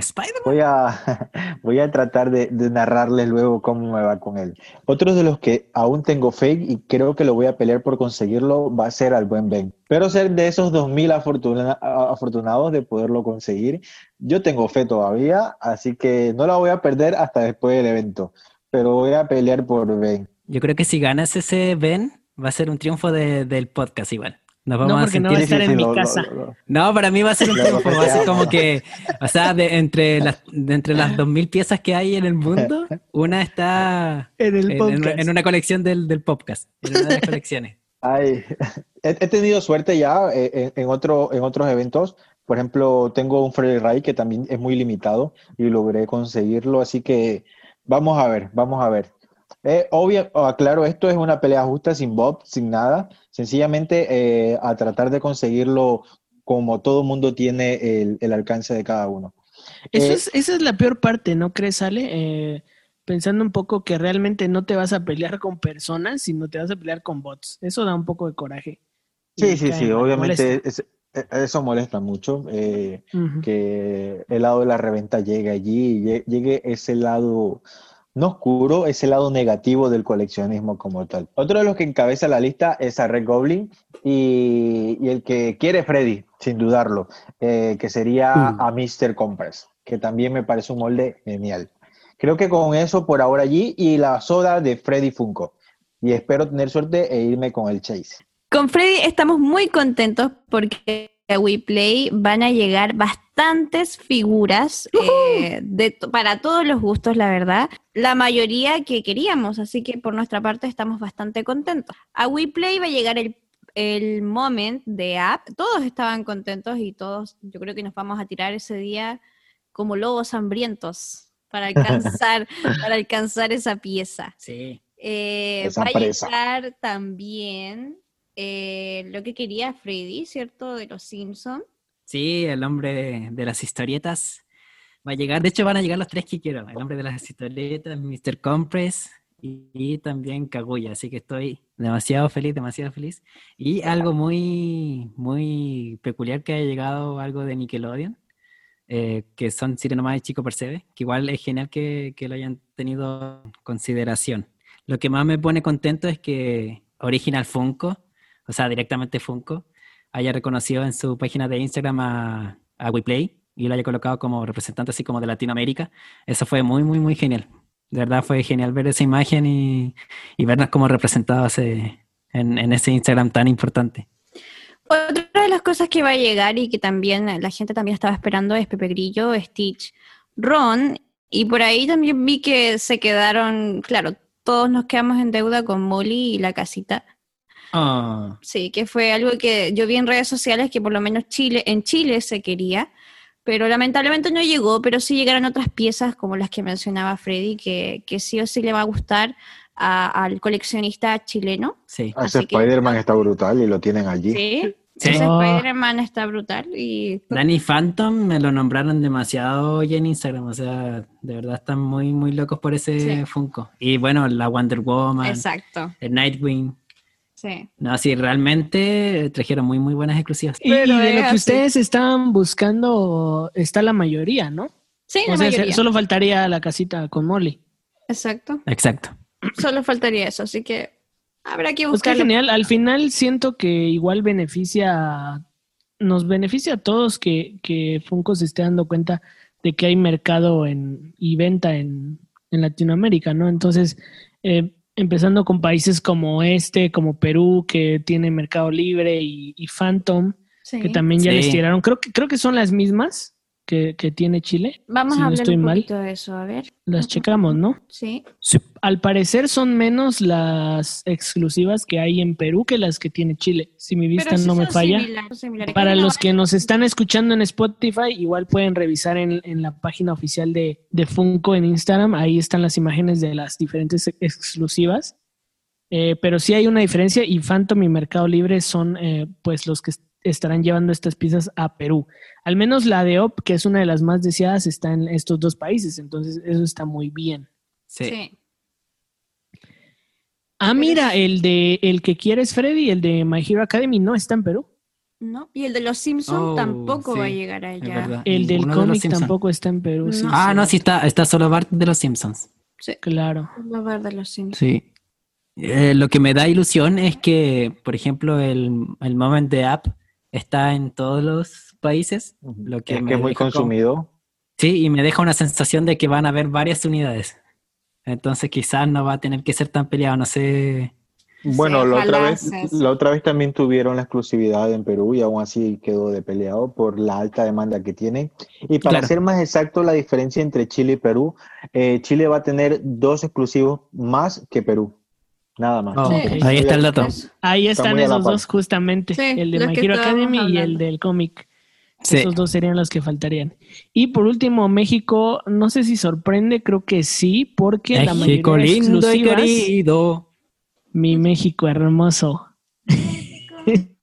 B: ¿Spider-Man?
C: voy a, <laughs> voy a tratar de, de narrarles luego cómo me va con él. Otro de los que aún tengo fe y creo que lo voy a pelear por conseguirlo va a ser al buen Ben. Pero ser de esos 2.000 afortuna- afortunados de poderlo conseguir, yo tengo fe todavía, así que no la voy a perder hasta después del evento. Pero voy a pelear por Ben.
B: Yo creo que si ganas ese Ben, va a ser un triunfo de- del podcast igual. Nos vamos
D: No,
B: a
D: porque no
B: sentir...
D: va a estar en mi casa.
C: lo- lo-
B: No, para mí va a ser un triunfo, va a ser como que, o sea, de entre las, de entre las 2.000 piezas que hay en el mundo, una está
D: En el
B: en,
D: podcast.
B: en- una colección del, del podcast, en una de las colecciones. <laughs>
C: Ay, he, he tenido suerte ya eh, en, en otro, en otros eventos. Por ejemplo, tengo un Freddy Ray que también es muy limitado y logré conseguirlo. Así que vamos a ver, vamos a ver. Eh, obvio, aclaro, esto es una pelea justa, sin Bob, sin nada. Sencillamente eh, a tratar de conseguirlo como todo mundo tiene el, el alcance de cada uno.
D: Eso
C: Eh,
D: es, esa es la peor parte, ¿no crees, Ale? Pensando un poco que realmente no te vas a pelear con personas, sino te vas a pelear con bots. Eso da un poco de coraje.
C: Sí, sí, sí, obviamente
D: molesta.
C: es- eh, eso molesta mucho. eh, que el lado de la reventa llegue allí llegue ese lado no oscuro, ese lado negativo del coleccionismo como tal. Otro de los que encabeza la lista es a Red Goblin y, y el que quiere Freddy, sin dudarlo, eh, que sería
D: Mm.
C: a Mr. Compress, que también me parece un molde genial. Creo que con eso por ahora allí y la soda de Freddy Funko. Y espero tener suerte e irme con el Chase.
A: Con Freddy estamos muy contentos porque WePlay van a llegar bastantes figuras eh, de, para todos los gustos, la verdad. La mayoría que queríamos, así que por nuestra parte estamos bastante contentos. A WePlay va a llegar el, el moment de app. Todos estaban contentos y todos, yo creo que nos vamos a tirar ese día como lobos hambrientos para <laughs> alcanzar, para alcanzar esa pieza.
B: Sí.
A: Eh,
C: Esa
A: va a llegar también eh, lo que quería Freddy, ¿cierto? De los Simpsons.
B: Sí, el hombre de, de las historietas va a llegar. De hecho, van a llegar los tres que quiero. El hombre de las historietas, Mr. Compress y, y también Kaguya. Así que estoy demasiado feliz, demasiado feliz. Y algo muy, muy peculiar que haya llegado algo de Nickelodeon, eh, que son Sirenoma y Chico Percebe, que igual es genial que, que lo hayan tenido en consideración. Lo que más me pone contento es que Original Funko, o sea, directamente Funko, haya reconocido en su página de Instagram a, a WePlay y lo haya colocado como representante así como de Latinoamérica. Eso fue muy, muy, muy genial. De verdad fue genial ver esa imagen y, y vernos como representados eh, en, en ese Instagram tan importante.
A: Otra de las cosas que va a llegar y que también la gente también estaba esperando es Pepe Grillo, Stitch, Ron. Y por ahí también vi que se quedaron, claro, todos nos quedamos en deuda con Molly y la casita.
B: Oh,
A: Sí, que fue algo que yo vi en redes sociales que por lo menos Chile, en Chile se quería, pero lamentablemente no llegó, pero sí llegaron otras piezas como las que mencionaba Freddy, que, que sí o sí le va a gustar a- al coleccionista chileno.
B: sí.
C: Ese
A: Así que-
C: Spider-Man está brutal y lo tienen allí.
A: Sí,
B: Sí.
A: Ese
D: Oh.
A: Spider-Man está brutal y
B: Danny Phantom me lo nombraron demasiado hoy en Instagram, o sea, de verdad están muy, muy locos por ese
A: Sí.
B: Funko. Y bueno, la Wonder Woman,
A: exacto.
B: el Nightwing.
A: Sí.
B: No, sí, realmente trajeron muy, muy buenas exclusivas.
D: Y,
A: Pero
D: y de
A: es
D: lo que
A: así.
D: ustedes estaban buscando está la mayoría, ¿no?
A: Sí, la
D: o sea,
A: mayoría.
D: solo faltaría la casita con Molly.
A: Exacto.
B: Exacto.
A: Solo faltaría eso, así que habrá que
D: Pues qué
A: buscarlo.
D: genial. Al final siento que igual beneficia, nos beneficia a todos que, que Funko se esté dando cuenta de que hay mercado en, y venta en, en Latinoamérica, ¿no? Entonces, eh, empezando con países como este, como Perú, que tiene Mercado Libre y, y Phantom,
A: Sí.
D: que también ya
B: Sí.
D: les tiraron. Creo que, creo que son las mismas que, que tiene Chile.
A: Vamos
D: si
A: a
D: no
A: hablar
D: estoy
A: un
D: mal.
A: poquito de eso, a ver.
D: Las checamos, ¿no?
A: Sí.
D: Al parecer son menos las exclusivas que hay en Perú que las que tiene Chile. Si mi vista no me falla. Para los
A: no-
D: que nos están escuchando en Spotify, igual pueden revisar en, en la página oficial de, de Funko en Instagram. Ahí están las imágenes de las diferentes ex- exclusivas. Eh, pero sí hay una diferencia y Phantom y Mercado Libre son eh, pues los que estarán llevando estas piezas a Perú. Al menos la de OP, que es una de las más deseadas, está en estos dos países. Entonces eso está muy bien.
B: Sí.
A: Sí.
D: Ah, mira, el de el que quieres Freddy, el de My Hero Academy, no está en Perú.
A: ¿No? Y el de los Simpsons
B: Oh,
A: tampoco va a llegar allá.
D: El del
B: de
D: cómic tampoco está en Perú. sí.
B: Ah,
D: sí.
B: no, sí está, está solo Bart de los Simpsons.
A: Sí.
D: Claro.
A: A haber de los Simpsons.
B: Sí. Eh, lo que me da ilusión es que, por ejemplo, el, el Moment de App está en todos los países. Lo que
C: es que es muy consumido.
B: Sí, y me deja una sensación de que van a haber varias unidades. Entonces quizás no va a tener que ser tan peleado, no sé.
C: Bueno, la otra, vez, la otra vez también tuvieron la exclusividad en Perú y aún así quedó de peleado por la alta demanda que tiene. Y para
B: Claro.
C: ser más exacto, la diferencia entre Chile y Perú, eh, Chile va a tener dos exclusivos más que Perú. Nada más.
B: Oh. Ahí está el dato.
D: Ahí
C: Está
D: están esos dos justamente,
A: Sí,
D: el de My Hero Academy y el del cómic.
B: Sí.
D: Esos dos serían los que faltarían. Y por último, México, no sé si sorprende, creo que sí, porque la mayoría
B: México
D: de
B: lindo y
D: exclusivas,
B: querido.
D: mi México hermoso. <laughs>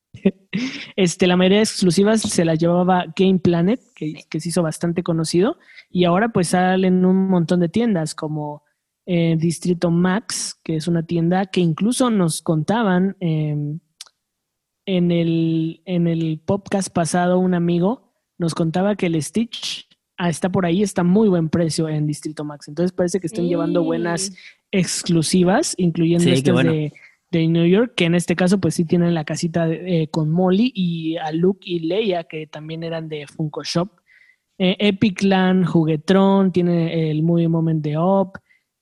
D: Este, la mayoría de exclusivas se las llevaba Game Planet, que, que se hizo bastante conocido, y ahora pues salen un montón de tiendas como eh, Distrito Max, que es una tienda que incluso nos contaban eh, en, el, en el podcast pasado, un amigo nos contaba que el Stitch ah, está por ahí, está a muy buen precio en Distrito Max, entonces parece que están llevando buenas exclusivas, incluyendo
B: Sí, qué
D: estas
B: bueno.
D: de, de New York, que en este caso pues sí tienen la casita de- eh, con Molly y a Luke y Leia, que también eran de Funko Shop. Eh, Epic Land, Juguetron, tiene el Movie Moment de Op,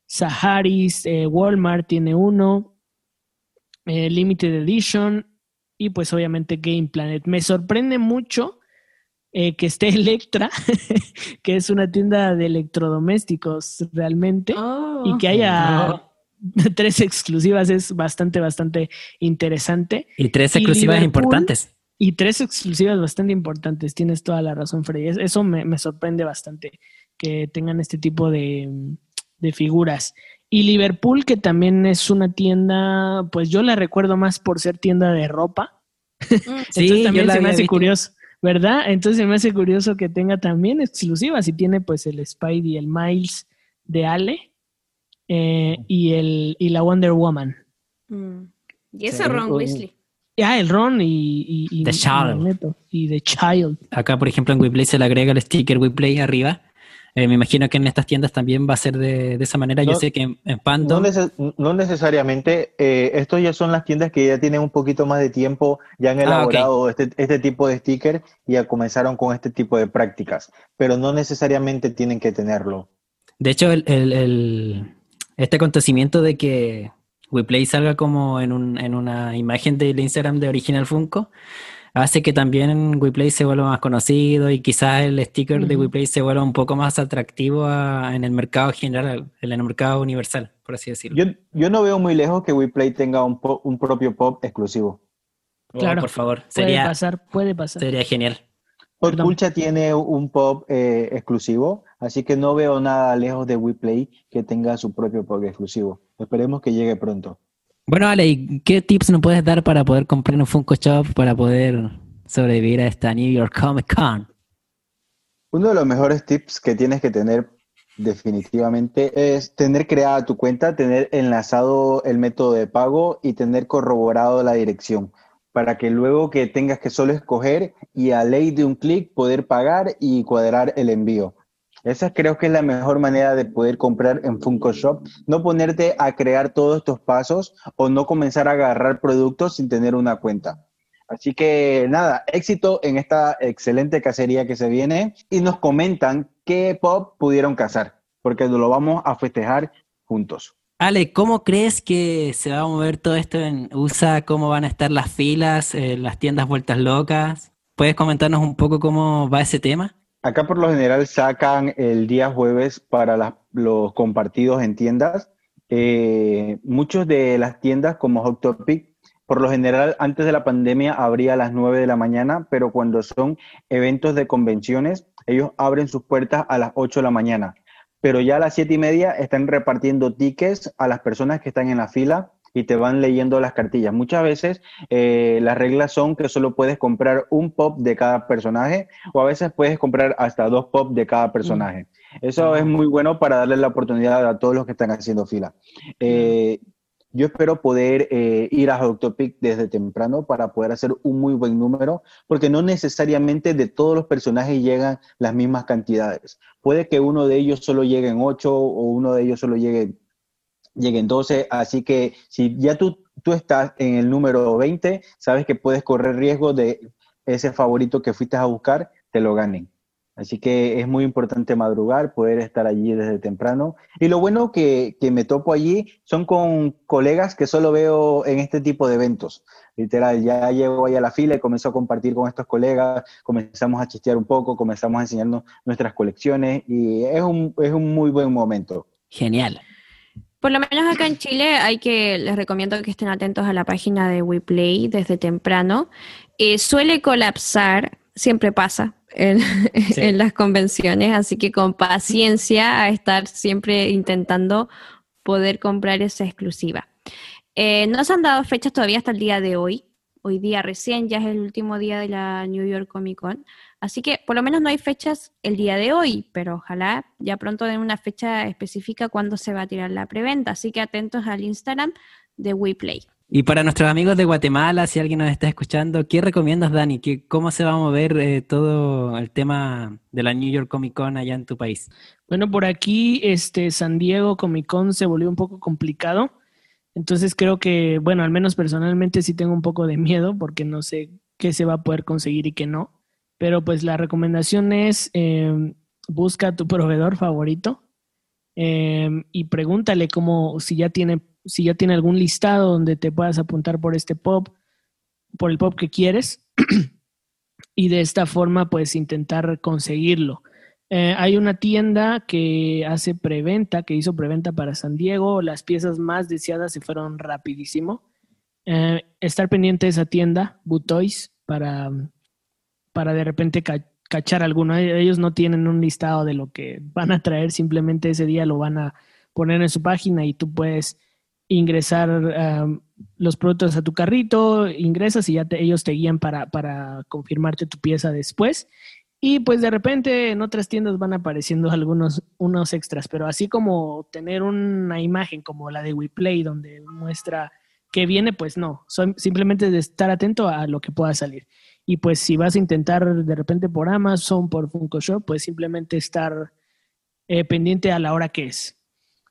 D: Saharis, eh, Walmart tiene uno, eh, Limited Edition y pues obviamente Game Planet. Me sorprende mucho eh, que esté <laughs> Electra, que es una tienda de electrodomésticos realmente
A: Oh.
D: y que haya
B: Oh. <laughs>
D: tres exclusivas es bastante, bastante interesante.
B: Y tres exclusivas importantes.
D: Y tres exclusivas bastante importantes. Tienes toda la razón, Freddy. Es- Eso me, me sorprende bastante que tengan este tipo de, de figuras. Y Liverpool, que también es una tienda, pues yo la recuerdo más por ser tienda de ropa.
A: Mm, <laughs>
B: Sí,
D: Entonces también se me hace
B: visto.
D: curioso, ¿verdad? Entonces se me hace curioso que tenga también exclusivas y tiene pues el Spidey y el Miles de Ale eh, y, el, y la Wonder Woman.
A: mm. Y ese
C: Sí,
A: Ron Weasley.
D: Ah, el Ron y, y, y-
B: The
D: y
B: Child.
D: Y The Child.
B: Acá, por ejemplo, en WePlay se le agrega el sticker WePlay arriba. Eh, me imagino que en estas tiendas también va a ser de, de esa manera. Yo sé que en, en
C: No, neces- no necesariamente. eh, estos ya son las tiendas que ya tienen un poquito más de tiempo, ya han
B: Ah,
C: elaborado este, este tipo de sticker y ya comenzaron con este tipo de prácticas, pero no necesariamente tienen que tenerlo.
B: De hecho, el, el- el- este acontecimiento de que WePlay salga como en, un- en una imagen del Instagram de Original Funko hace que también WePlay se vuelva más conocido y quizás el sticker de
D: Ujú.
B: WePlay se vuelva un poco más atractivo a- en el mercado general, en el mercado universal, por así decirlo.
C: Yo, yo no veo muy lejos que WePlay tenga un, po- un propio pop exclusivo.
B: Oh,
D: Claro.
B: por favor,
D: Puede
B: sería,
D: pasar, puede pasar.
B: sería genial.
C: Pulcha tiene un pop eh, exclusivo, así que no veo nada lejos de WePlay que tenga su propio pop exclusivo. Esperemos que llegue pronto.
B: Bueno, Ale, ¿y qué tips nos puedes dar para poder comprar un Funko Shop, para poder sobrevivir a esta New York Comic Con?
C: Uno de los mejores tips que tienes que tener definitivamente es tener creada tu cuenta, tener enlazado el método de pago y tener corroborado la dirección para que luego que tengas que solo escoger y a ley de un clic poder pagar y cuadrar el envío. Esa creo que es la mejor manera de poder comprar en Funko Shop. No ponerte a crear todos estos pasos o no comenzar a agarrar productos sin tener una cuenta. Así que nada, éxito en esta excelente cacería que se viene y nos comentan qué pop pudieron cazar, porque lo vamos a festejar juntos.
B: Ale, ¿cómo crees que se va a mover todo esto en USA? ¿Cómo van a estar las filas, eh, las tiendas vueltas locas? ¿Puedes comentarnos un poco cómo va ese tema?
C: Acá por lo general sacan el día jueves para los compartidos en tiendas. Eh, muchos de las tiendas como Hot Topic por lo general, antes de la pandemia abría a las 9 de la mañana, pero cuando son eventos de convenciones, ellos abren sus puertas a las 8 de la mañana. Pero ya a las 7 y media están repartiendo tickets a las personas que están en la fila y te van leyendo las cartillas. Muchas veces eh, las reglas son que solo puedes comprar un pop de cada personaje o a veces puedes comprar hasta dos pop de cada personaje. Eso es muy bueno para darle la oportunidad a todos los que están haciendo fila. Eh, yo espero poder eh, ir a Autopic desde temprano para poder hacer un muy buen número, porque no necesariamente de todos los personajes llegan las mismas cantidades. Puede que uno de ellos solo llegue en 8 o uno de ellos solo llegue, llegue en 12, así que si ya tú, tú estás en el número 20, sabes que puedes correr riesgo de ese favorito que fuiste a buscar, te lo ganen. Así que es muy importante madrugar, poder estar allí desde temprano. Y lo bueno que, que, me topo allí son con colegas que solo veo en este tipo de eventos. Literal, ya llego ahí a la fila y comienzo a compartir con estos colegas, comenzamos a chistear un poco, comenzamos a enseñarnos nuestras colecciones y es un, es un muy buen momento.
B: Genial.
A: Por lo menos acá en Chile hay que, les recomiendo que estén atentos a la página de WePlay desde temprano. Eh, suele colapsar, siempre pasa, <laughs> en, las convenciones, así que con paciencia a estar siempre intentando poder comprar esa exclusiva. Eh, no se han dado fechas todavía hasta el día de hoy. Hoy día recién ya es el último día de la New York Comic Con. Así que por lo menos no hay fechas el día de hoy, pero ojalá ya pronto den una fecha específica cuando se va a tirar la preventa. Así que atentos al Instagram de WePlay.
B: Y para nuestros amigos de Guatemala, si alguien nos está escuchando, ¿qué recomiendas, Dani? ¿Qué, ¿Cómo se va a mover eh, todo el tema de la New York Comic Con allá en tu país?
D: Bueno, por aquí, este, San Diego Comic Con se volvió un poco complicado. Entonces creo que, bueno, al menos personalmente sí tengo un poco de miedo porque no sé qué se va a poder conseguir y qué no. Pero pues la recomendación es em, busca a tu proveedor favorito em, y pregúntale cómo, si ya tiene si ya tiene algún listado donde te puedas apuntar por este pop, por el pop que quieres, <clears throat> y de esta forma puedes intentar conseguirlo. Eh, hay una tienda que hace preventa, que hizo preventa para San Diego. Las piezas más deseadas se fueron rapidísimo. Eh, estar pendiente de esa tienda, Butoys, para, para de repente cachar alguno. Ellos no tienen un listado de lo que van a traer, simplemente ese día lo van a poner en su página y tú puedes ingresar los productos a tu carrito, ingresas y ya ellos te guían para, para confirmarte tu pieza después. Y pues de repente en otras tiendas van apareciendo algunos unos extras, pero así como tener una imagen como la de WePlay donde muestra que viene, pues no, simplemente de estar atento a lo que pueda salir. Y pues si vas a intentar de repente por Amazon, por Funko Shop, pues simplemente estar eh, pendiente a la hora que es.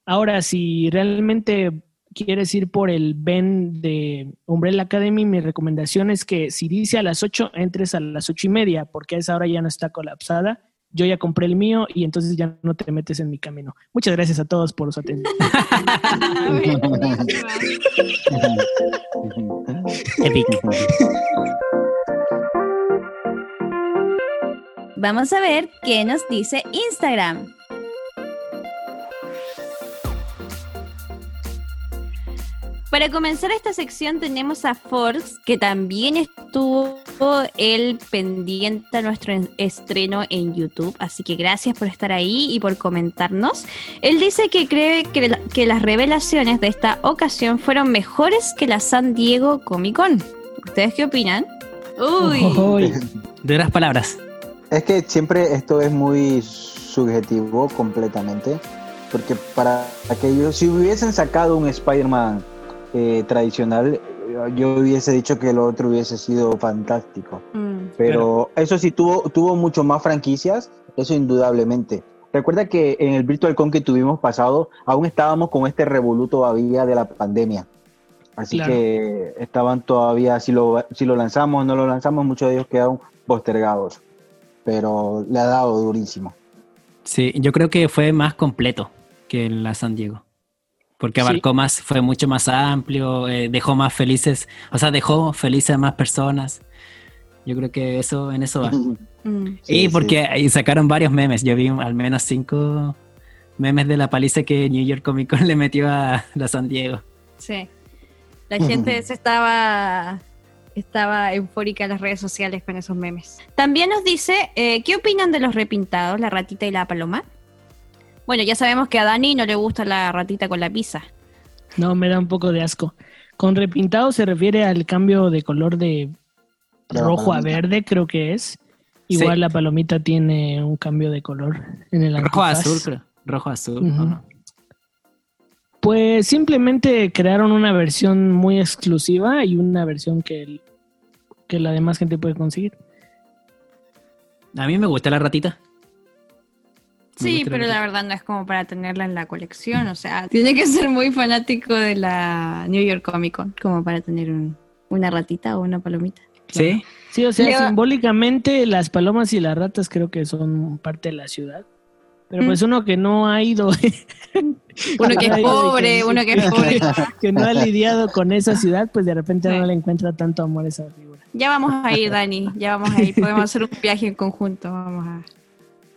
D: Ahora, si realmente quieres ir por el Ben de Umbrella Academy, mi recomendación es que si dice a las 8, entres a las ocho y media, porque a esa hora ya no está colapsada. Yo ya compré el mío y entonces ya no te metes en mi camino. Muchas gracias a todos por su atención. <laughs> <laughs> <laughs>
A: Vamos a ver qué nos dice Instagram. Para comenzar esta sección tenemos a Force, que también estuvo el pendiente a nuestro estreno en YouTube, así que gracias por estar ahí y por comentarnos. Él dice que cree que, que las revelaciones de esta ocasión fueron mejores que la San Diego Comic Con. ¿Ustedes qué opinan? Uy.
B: De las palabras.
C: Es que siempre esto es muy subjetivo completamente, porque para aquellos, si hubiesen sacado un Spider-Man eh, tradicional, yo hubiese dicho que el otro hubiese sido fantástico.
A: Mm.
C: Pero eso sí tuvo, tuvo mucho más franquicias, eso indudablemente. Recuerda que en el Virtual Con que tuvimos pasado, aún estábamos con este revoluto todavía de la pandemia. Así
D: Claro.
C: que estaban todavía, si lo, si lo lanzamos o no lo lanzamos, muchos de ellos quedaron postergados. Pero le ha dado durísimo.
B: Sí, yo creo que fue más completo que la San Diego. Porque
D: Sí.
B: abarcó más, fue mucho más amplio, eh, dejó más felices, o sea, dejó felices a más personas. Yo creo que eso, en eso va. <laughs>
A: Mm.
B: y
C: Sí,
B: porque sacaron varios memes. Yo vi al menos cinco memes de la paliza que New York Comic Con <laughs> le metió a la San Diego.
A: Sí. La gente <laughs> se estaba estaba eufórica en las redes sociales con esos memes. También nos dice, eh, ¿qué opinan de los repintados, la ratita y la paloma? Bueno, ya sabemos que a Dani no le gusta la ratita con la pizza.
D: No, me da un poco de asco. Con repintado se refiere al cambio de color de
C: la
D: rojo a verde, creo que es. Igual
B: Sí.
D: la palomita tiene un cambio de color en el
B: Rojo
D: antifaz.
B: azul, creo. Rojo azul. Ajá.
D: Pues simplemente crearon una versión muy exclusiva y una versión que, el- que la demás gente puede conseguir.
B: A mí me gusta la ratita. Me
A: Sí, pero la verdad no es como para tenerla en la colección. O sea, tiene que ser muy fanático de la New York Comic Con como para tener un- una ratita o una palomita.
B: Sí.
D: Sí, o sea, simbólicamente las palomas y las ratas creo que son parte de la ciudad. Pero pues uno que no ha ido,
A: Uno que es pobre,
D: que-
A: uno que es pobre.
D: que no ha lidiado con esa ciudad, pues de repente
A: Sí.
D: no le encuentra tanto amor a esa figura.
A: Ya vamos a ir, Dani. Ya vamos a ir. Podemos hacer un viaje en conjunto. Vamos a.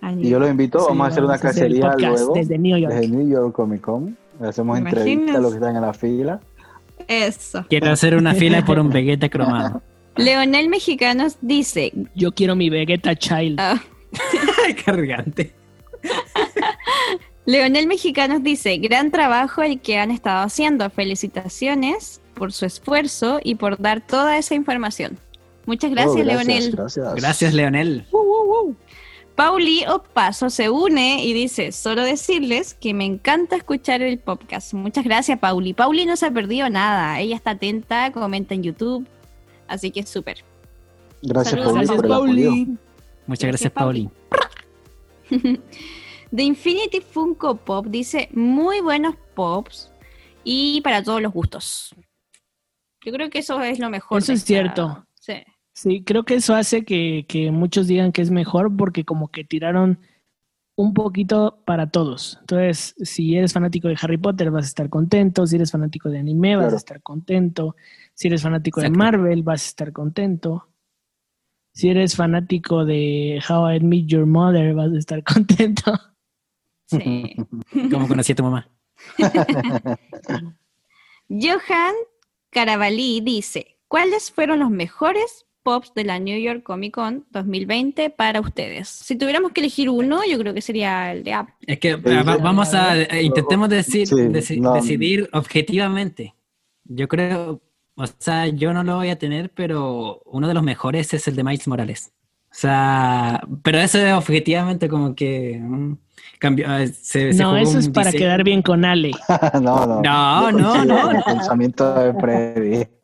A: a New
C: Y yo los invito,
D: Sí,
C: vamos a hacer una cacería luego
D: desde New York.
C: desde New York Comic Con. Hacemos
A: ¿Te
C: entrevistas a los que están en la fila.
A: Eso.
B: Quiero hacer una fila por un Vegeta cromado. <laughs>
A: Leonel Mexicanos dice.
D: Yo quiero mi Vegeta Child.
A: ah, <laughs>
B: Cargante.
A: Leonel Mexicanos dice: Gran trabajo el que han estado haciendo. Felicitaciones por su esfuerzo y por dar toda esa información. Muchas gracias,
C: Oh,
A: Leonel.
C: Gracias.
B: Gracias, Leonel.
A: Pauli Opaso se une y dice, solo decirles que me encanta escuchar el podcast. Muchas gracias, Pauli. Pauli no se ha perdido nada. Ella está atenta, comenta en YouTube. Así que es súper.
C: Gracias,
A: Saludos.
C: Pauli,
D: Gracias. Pauli.
B: Muchas
A: Gracias,
B: gracias, Pauli. <laughs>
A: The Infinity Funko Pop dice, muy buenos pops y para todos los gustos. Yo creo que eso es lo mejor.
D: Eso es
A: esta-
D: cierto.
A: Sí.
D: Sí, creo que eso hace que, que muchos digan que es mejor porque como que tiraron un poquito para todos. Entonces, si eres fanático de Harry Potter, vas a estar contento. Si eres fanático de anime, vas
C: Claro.
D: a estar contento. Si eres fanático
B: Exacto.
D: de Marvel, vas a estar contento. Si eres fanático de How I Met Your Mother, vas a estar <laughs> contento.
A: Sí. <laughs>
B: ¿Cómo conocí a tu mamá? <laughs>
A: Johan Carabalí dice, ¿cuáles fueron los mejores pops de la New York Comic Con 2020 para ustedes? Si tuviéramos que elegir uno, yo creo que sería el de Apple.
B: Es que ah, va- vamos a, eh, intentemos decir,
C: Sí,
B: deci-
C: no.
B: decidir objetivamente. Yo creo, o sea, yo no lo voy a tener, pero uno de los mejores es el de Miles Morales. O sea, pero eso es objetivamente como que mm, cambió, eh, se, se
D: no, eso es para
B: diseño.
D: quedar bien con Ale. <laughs>
C: no, no.
B: No, no, no,
C: el
B: no.
C: pensamiento de Freddy. <laughs>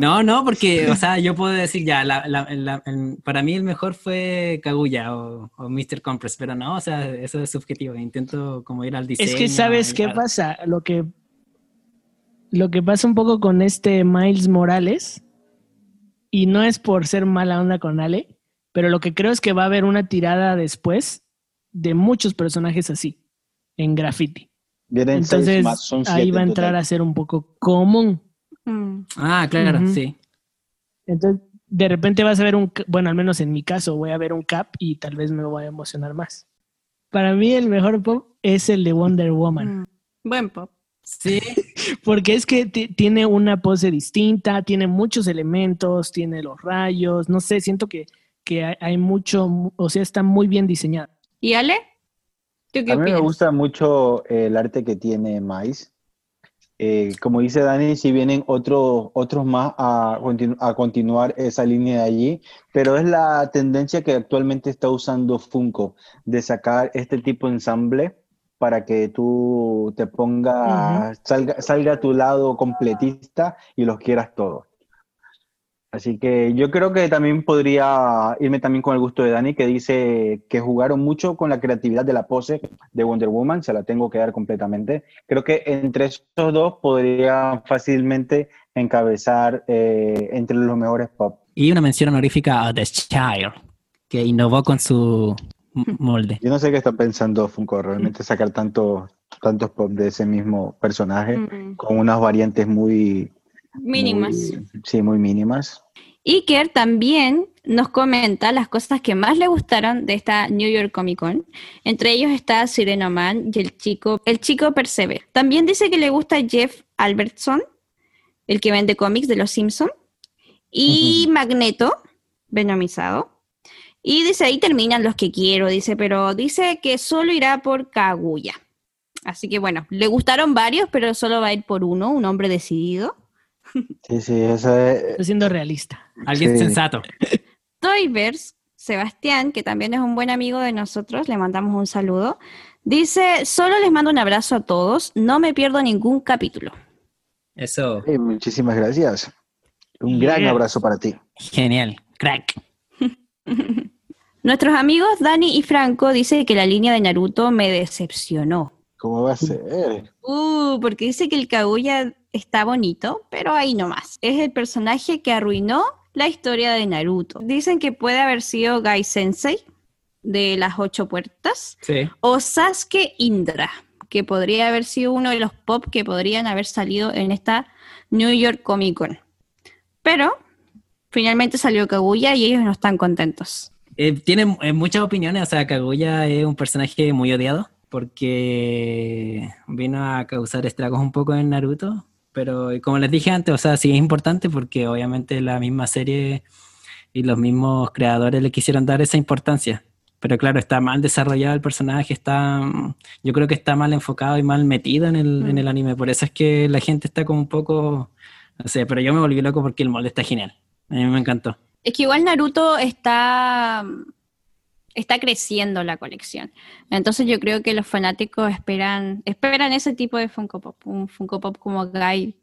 B: No, no, porque, o sea, yo puedo decir ya, la- la- la- el- para mí el mejor fue Kaguya o, o Mr. Compress, pero no, o sea, eso es subjetivo. Intento como ir al diseño.
D: Es que sabes qué pasa, lo que lo que pasa un poco con este Miles Morales y no es por ser mala onda con Ale, pero lo que creo es que va a haber una tirada después de muchos personajes así en graffiti.
C: Vienen seis
D: Entonces
C: más, son
D: ahí va a
C: en
D: entrar
C: total.
D: a ser un poco común.
A: Mm.
B: Ah, claro, sí.
D: Entonces de repente vas a ver un, bueno, al menos en mi caso voy a ver un cap y tal vez me voy a emocionar más. Para mí el mejor pop es el de Wonder Woman.
A: Mm. Buen pop.
B: Sí,
D: Porque es que ti- tiene una pose distinta, tiene muchos elementos, tiene los rayos, no sé, siento que, que hay, hay mucho, o sea, está muy bien diseñado.
A: ¿Y Ale? ¿Tú qué
C: A mí me gusta mucho el arte que tiene Mais. Eh, como dice Dani, si vienen otros otros más a, a continuar esa línea de allí, pero es la tendencia que actualmente está usando Funko de sacar este tipo de ensamble para que tú te pongas, salga, salga a tu lado completista y los quieras todos. Así que yo creo que también podría irme también con el gusto de Dani, que dice que jugaron mucho con la creatividad de la pose de Wonder Woman, se la tengo que dar completamente. Creo que entre esos dos podría fácilmente encabezar eh, entre los mejores pop.
B: Y una mención honorífica a The Child, que innovó con su molde.
C: Yo no sé qué está pensando Funko, realmente sacar tanto, tantos pop de ese mismo personaje, mm. con unas variantes muy
A: Mínimas.
C: sí, muy mínimas.
A: Iker también nos comenta las cosas que más le gustaron de esta New York Comic Con. Entre ellos está Sireno Man y el chico, el chico Percebe. También dice que le gusta Jeff Albertson, el que vende cómics de los Simpsons, y Magneto, venomizado. Y dice, ahí terminan los que quiero, dice, pero dice que solo irá por Kaguya. Así que bueno, le gustaron varios, pero solo va a ir por uno, un hombre decidido.
C: Sí, sí, eso es.
D: Estoy siendo realista.
B: Alguien sensato.
A: Toyverse, Sebastián, que también es un buen amigo de nosotros, le mandamos un saludo. Dice: Solo les mando un abrazo a todos, no me pierdo ningún capítulo.
B: Eso.
C: muchísimas gracias. Un gran abrazo para ti.
B: Genial, crack. <laughs>
A: Nuestros amigos Dani y Franco dicen que la línea de Naruto me decepcionó.
C: ¿Cómo va a ser?
A: Uh, porque dice que el Kaguya está bonito, pero ahí nomás. Es el personaje que arruinó la historia de Naruto. Dicen que puede haber sido Gai Sensei de las ocho puertas o Sasuke Indra, que podría haber sido uno de los pop que podrían haber salido en esta New York Comic Con. Pero finalmente salió Kaguya y ellos no están contentos.
B: Eh, tienen eh, muchas opiniones, o sea, Kaguya es un personaje muy odiado porque vino a causar estragos un poco en Naruto, pero como les dije antes, o sea, sí es importante porque obviamente la misma serie y los mismos creadores le quisieron dar esa importancia. Pero claro, está mal desarrollado el personaje, está, yo creo que está mal enfocado y mal metido en el, en el mm. anime. Por eso es que la gente está como un poco, no sé, pero yo me volví loco porque el molde está genial. A mí me encantó.
A: Es que igual Naruto está está creciendo la colección. Entonces yo creo que los fanáticos esperan, esperan ese tipo de Funko Pop, un Funko Pop como Guy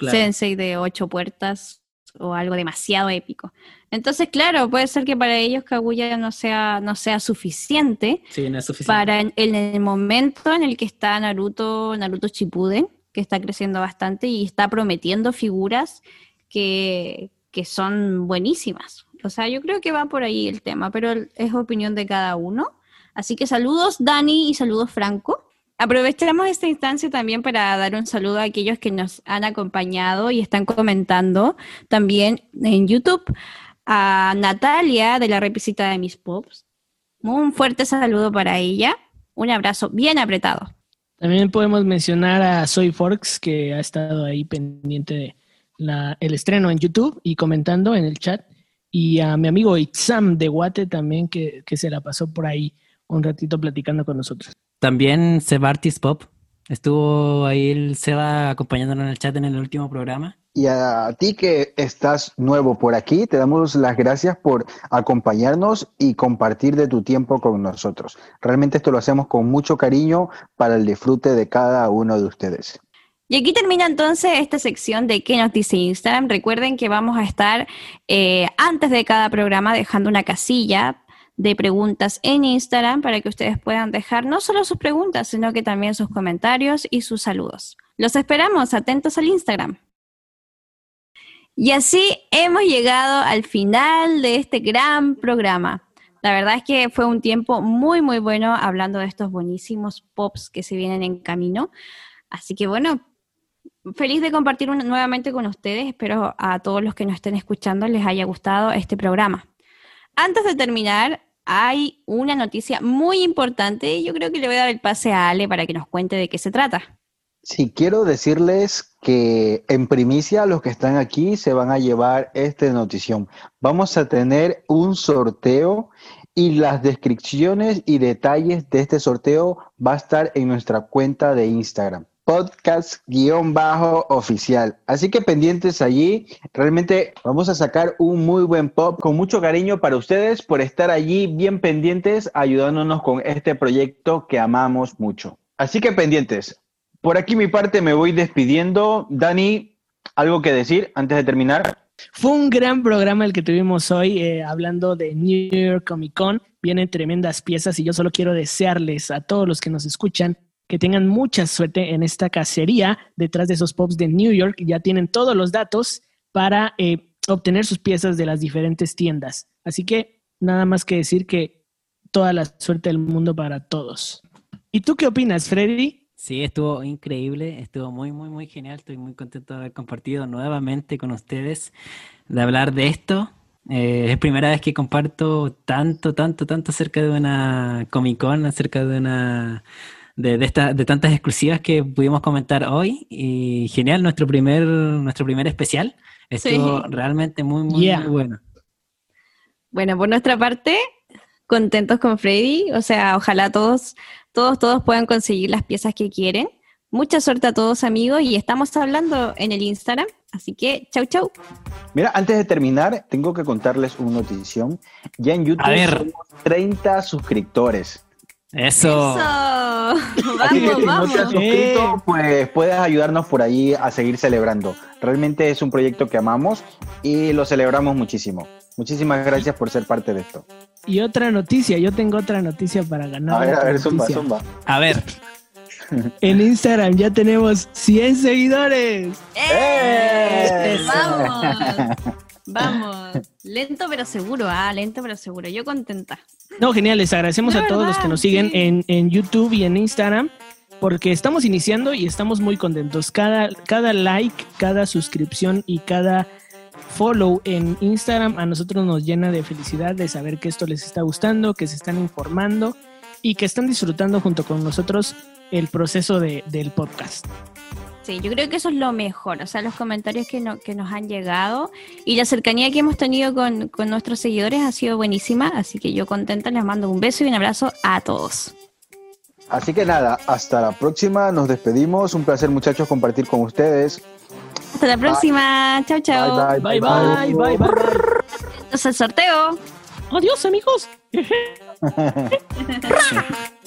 A: Sensei de ocho puertas o algo demasiado épico. Entonces, claro, puede ser que para ellos Kaguya no sea, no sea suficiente,
B: sí, no es suficiente.
A: para en, el momento en el que está Naruto, Naruto Shippuden, que está creciendo bastante y está prometiendo figuras que, que son buenísimas. O sea, yo creo que va por ahí el tema, pero es opinión de cada uno. Así que saludos Dani y saludos Franco. Aprovechamos esta instancia también para dar un saludo a aquellos que nos han acompañado y están comentando también en YouTube. A Natalia de la repisita de mis pops. Un fuerte saludo para ella. Un abrazo bien apretado.
D: También podemos mencionar a Soy Forks, que ha estado ahí pendiente de el estreno en YouTube y comentando en el chat y a mi amigo Itzam de Guate también, que, se la pasó por ahí un ratito platicando con nosotros.
B: También Sebartis Pop. Estuvo ahí el Seba acompañándonos en el chat en el último programa.
C: Y a ti que estás nuevo por aquí, te damos las gracias por acompañarnos y compartir de tu tiempo con nosotros. Realmente esto lo hacemos con mucho cariño para el disfrute de cada uno de ustedes.
A: Y aquí termina entonces esta sección de qué nos dice Instagram. Recuerden que vamos a estar eh, antes de cada programa dejando una casilla de preguntas en Instagram para que ustedes puedan dejar no solo sus preguntas, sino que también sus comentarios y sus saludos. Los esperamos, atentos al Instagram. Y así hemos llegado al final de este gran programa. La verdad es que fue un tiempo muy, muy bueno hablando de estos buenísimos pops que se vienen en camino. Así que bueno, feliz de compartir nuevamente con ustedes. Espero a todos los que nos estén escuchando les haya gustado este programa. Antes de terminar, hay una noticia muy importante y yo creo que le voy a dar el pase a Ale para que nos cuente de qué se trata.
C: Sí, quiero decirles que en primicia los que están aquí se van a llevar esta notición. Vamos a tener un sorteo y las descripciones y detalles de este sorteo va a estar en nuestra cuenta de Instagram. Podcast-oficial. Así que pendientes allí. Realmente vamos a sacar un muy buen pop con mucho cariño para ustedes por estar allí bien pendientes, ayudándonos con este proyecto que amamos mucho. Así que pendientes. Por aquí mi parte me voy despidiendo. Dani, ¿algo que decir antes de terminar?
D: Fue un gran programa el que tuvimos hoy eh, hablando de New York Comic Con. Vienen tremendas piezas y yo solo quiero desearles a todos los que nos escuchan que tengan mucha suerte en esta cacería detrás de esos pops de New York. Ya tienen todos los datos para eh, obtener sus piezas de las diferentes tiendas. Así que nada más que decir que toda la suerte del mundo para todos. ¿Y tú qué opinas, Freddy?
B: Sí, estuvo increíble, estuvo muy, muy, muy genial. Estoy muy contento de haber compartido nuevamente con ustedes, de hablar de esto. Eh, es primera vez que comparto tanto, tanto, tanto acerca de una Comic Con, acerca de una de, de, esta, de tantas exclusivas que pudimos comentar hoy. Y genial, nuestro primer, nuestro primer especial. Estuvo realmente muy, muy, muy bueno.
A: Bueno, por nuestra parte, contentos con Freddy. O sea, ojalá todos, todos, todos puedan conseguir las piezas que quieren. Mucha suerte a todos amigos y estamos hablando en el Instagram, así que chau chau.
C: Mira, antes de terminar, tengo que contarles una notición. Ya en YouTube tenemos 30 suscriptores.
B: Eso. <laughs>
C: Vamos, vamos. No te has suscrito, pues puedes ayudarnos por ahí a seguir celebrando. Realmente es un proyecto que amamos y lo celebramos muchísimo. Muchísimas gracias por ser parte de esto.
D: Y otra noticia, yo tengo otra noticia para ganar.
C: A ver, a ver, zumba, zumba.
B: A ver.
D: En Instagram ya tenemos 100 seguidores.
A: ¡Eh! ¡Vamos! Vamos. <laughs> Lento pero seguro, ah, lento pero seguro. Yo contenta.
D: No, genial, les agradecemos a todos los que nos siguen en, en, YouTube y en Instagram, porque estamos iniciando y estamos muy contentos. Cada, cada like, cada suscripción y cada follow en Instagram a nosotros nos llena de felicidad de saber que esto les está gustando, que se están informando y que están disfrutando junto con nosotros el proceso de, del podcast.
A: Sí, yo creo que eso es lo mejor, o sea, los comentarios que, no, que nos han llegado y la cercanía que hemos tenido con, con nuestros seguidores ha sido buenísima, así que yo contenta, les mando un beso y un abrazo a todos.
C: Así que nada, hasta la próxima, nos despedimos, un placer muchachos compartir con ustedes.
A: Hasta la próxima, chao chao.
D: Bye bye, bye, bye, bye. bye.
A: Entonces el sorteo.
D: Adiós amigos. 嘿嘿嘿嘿嘿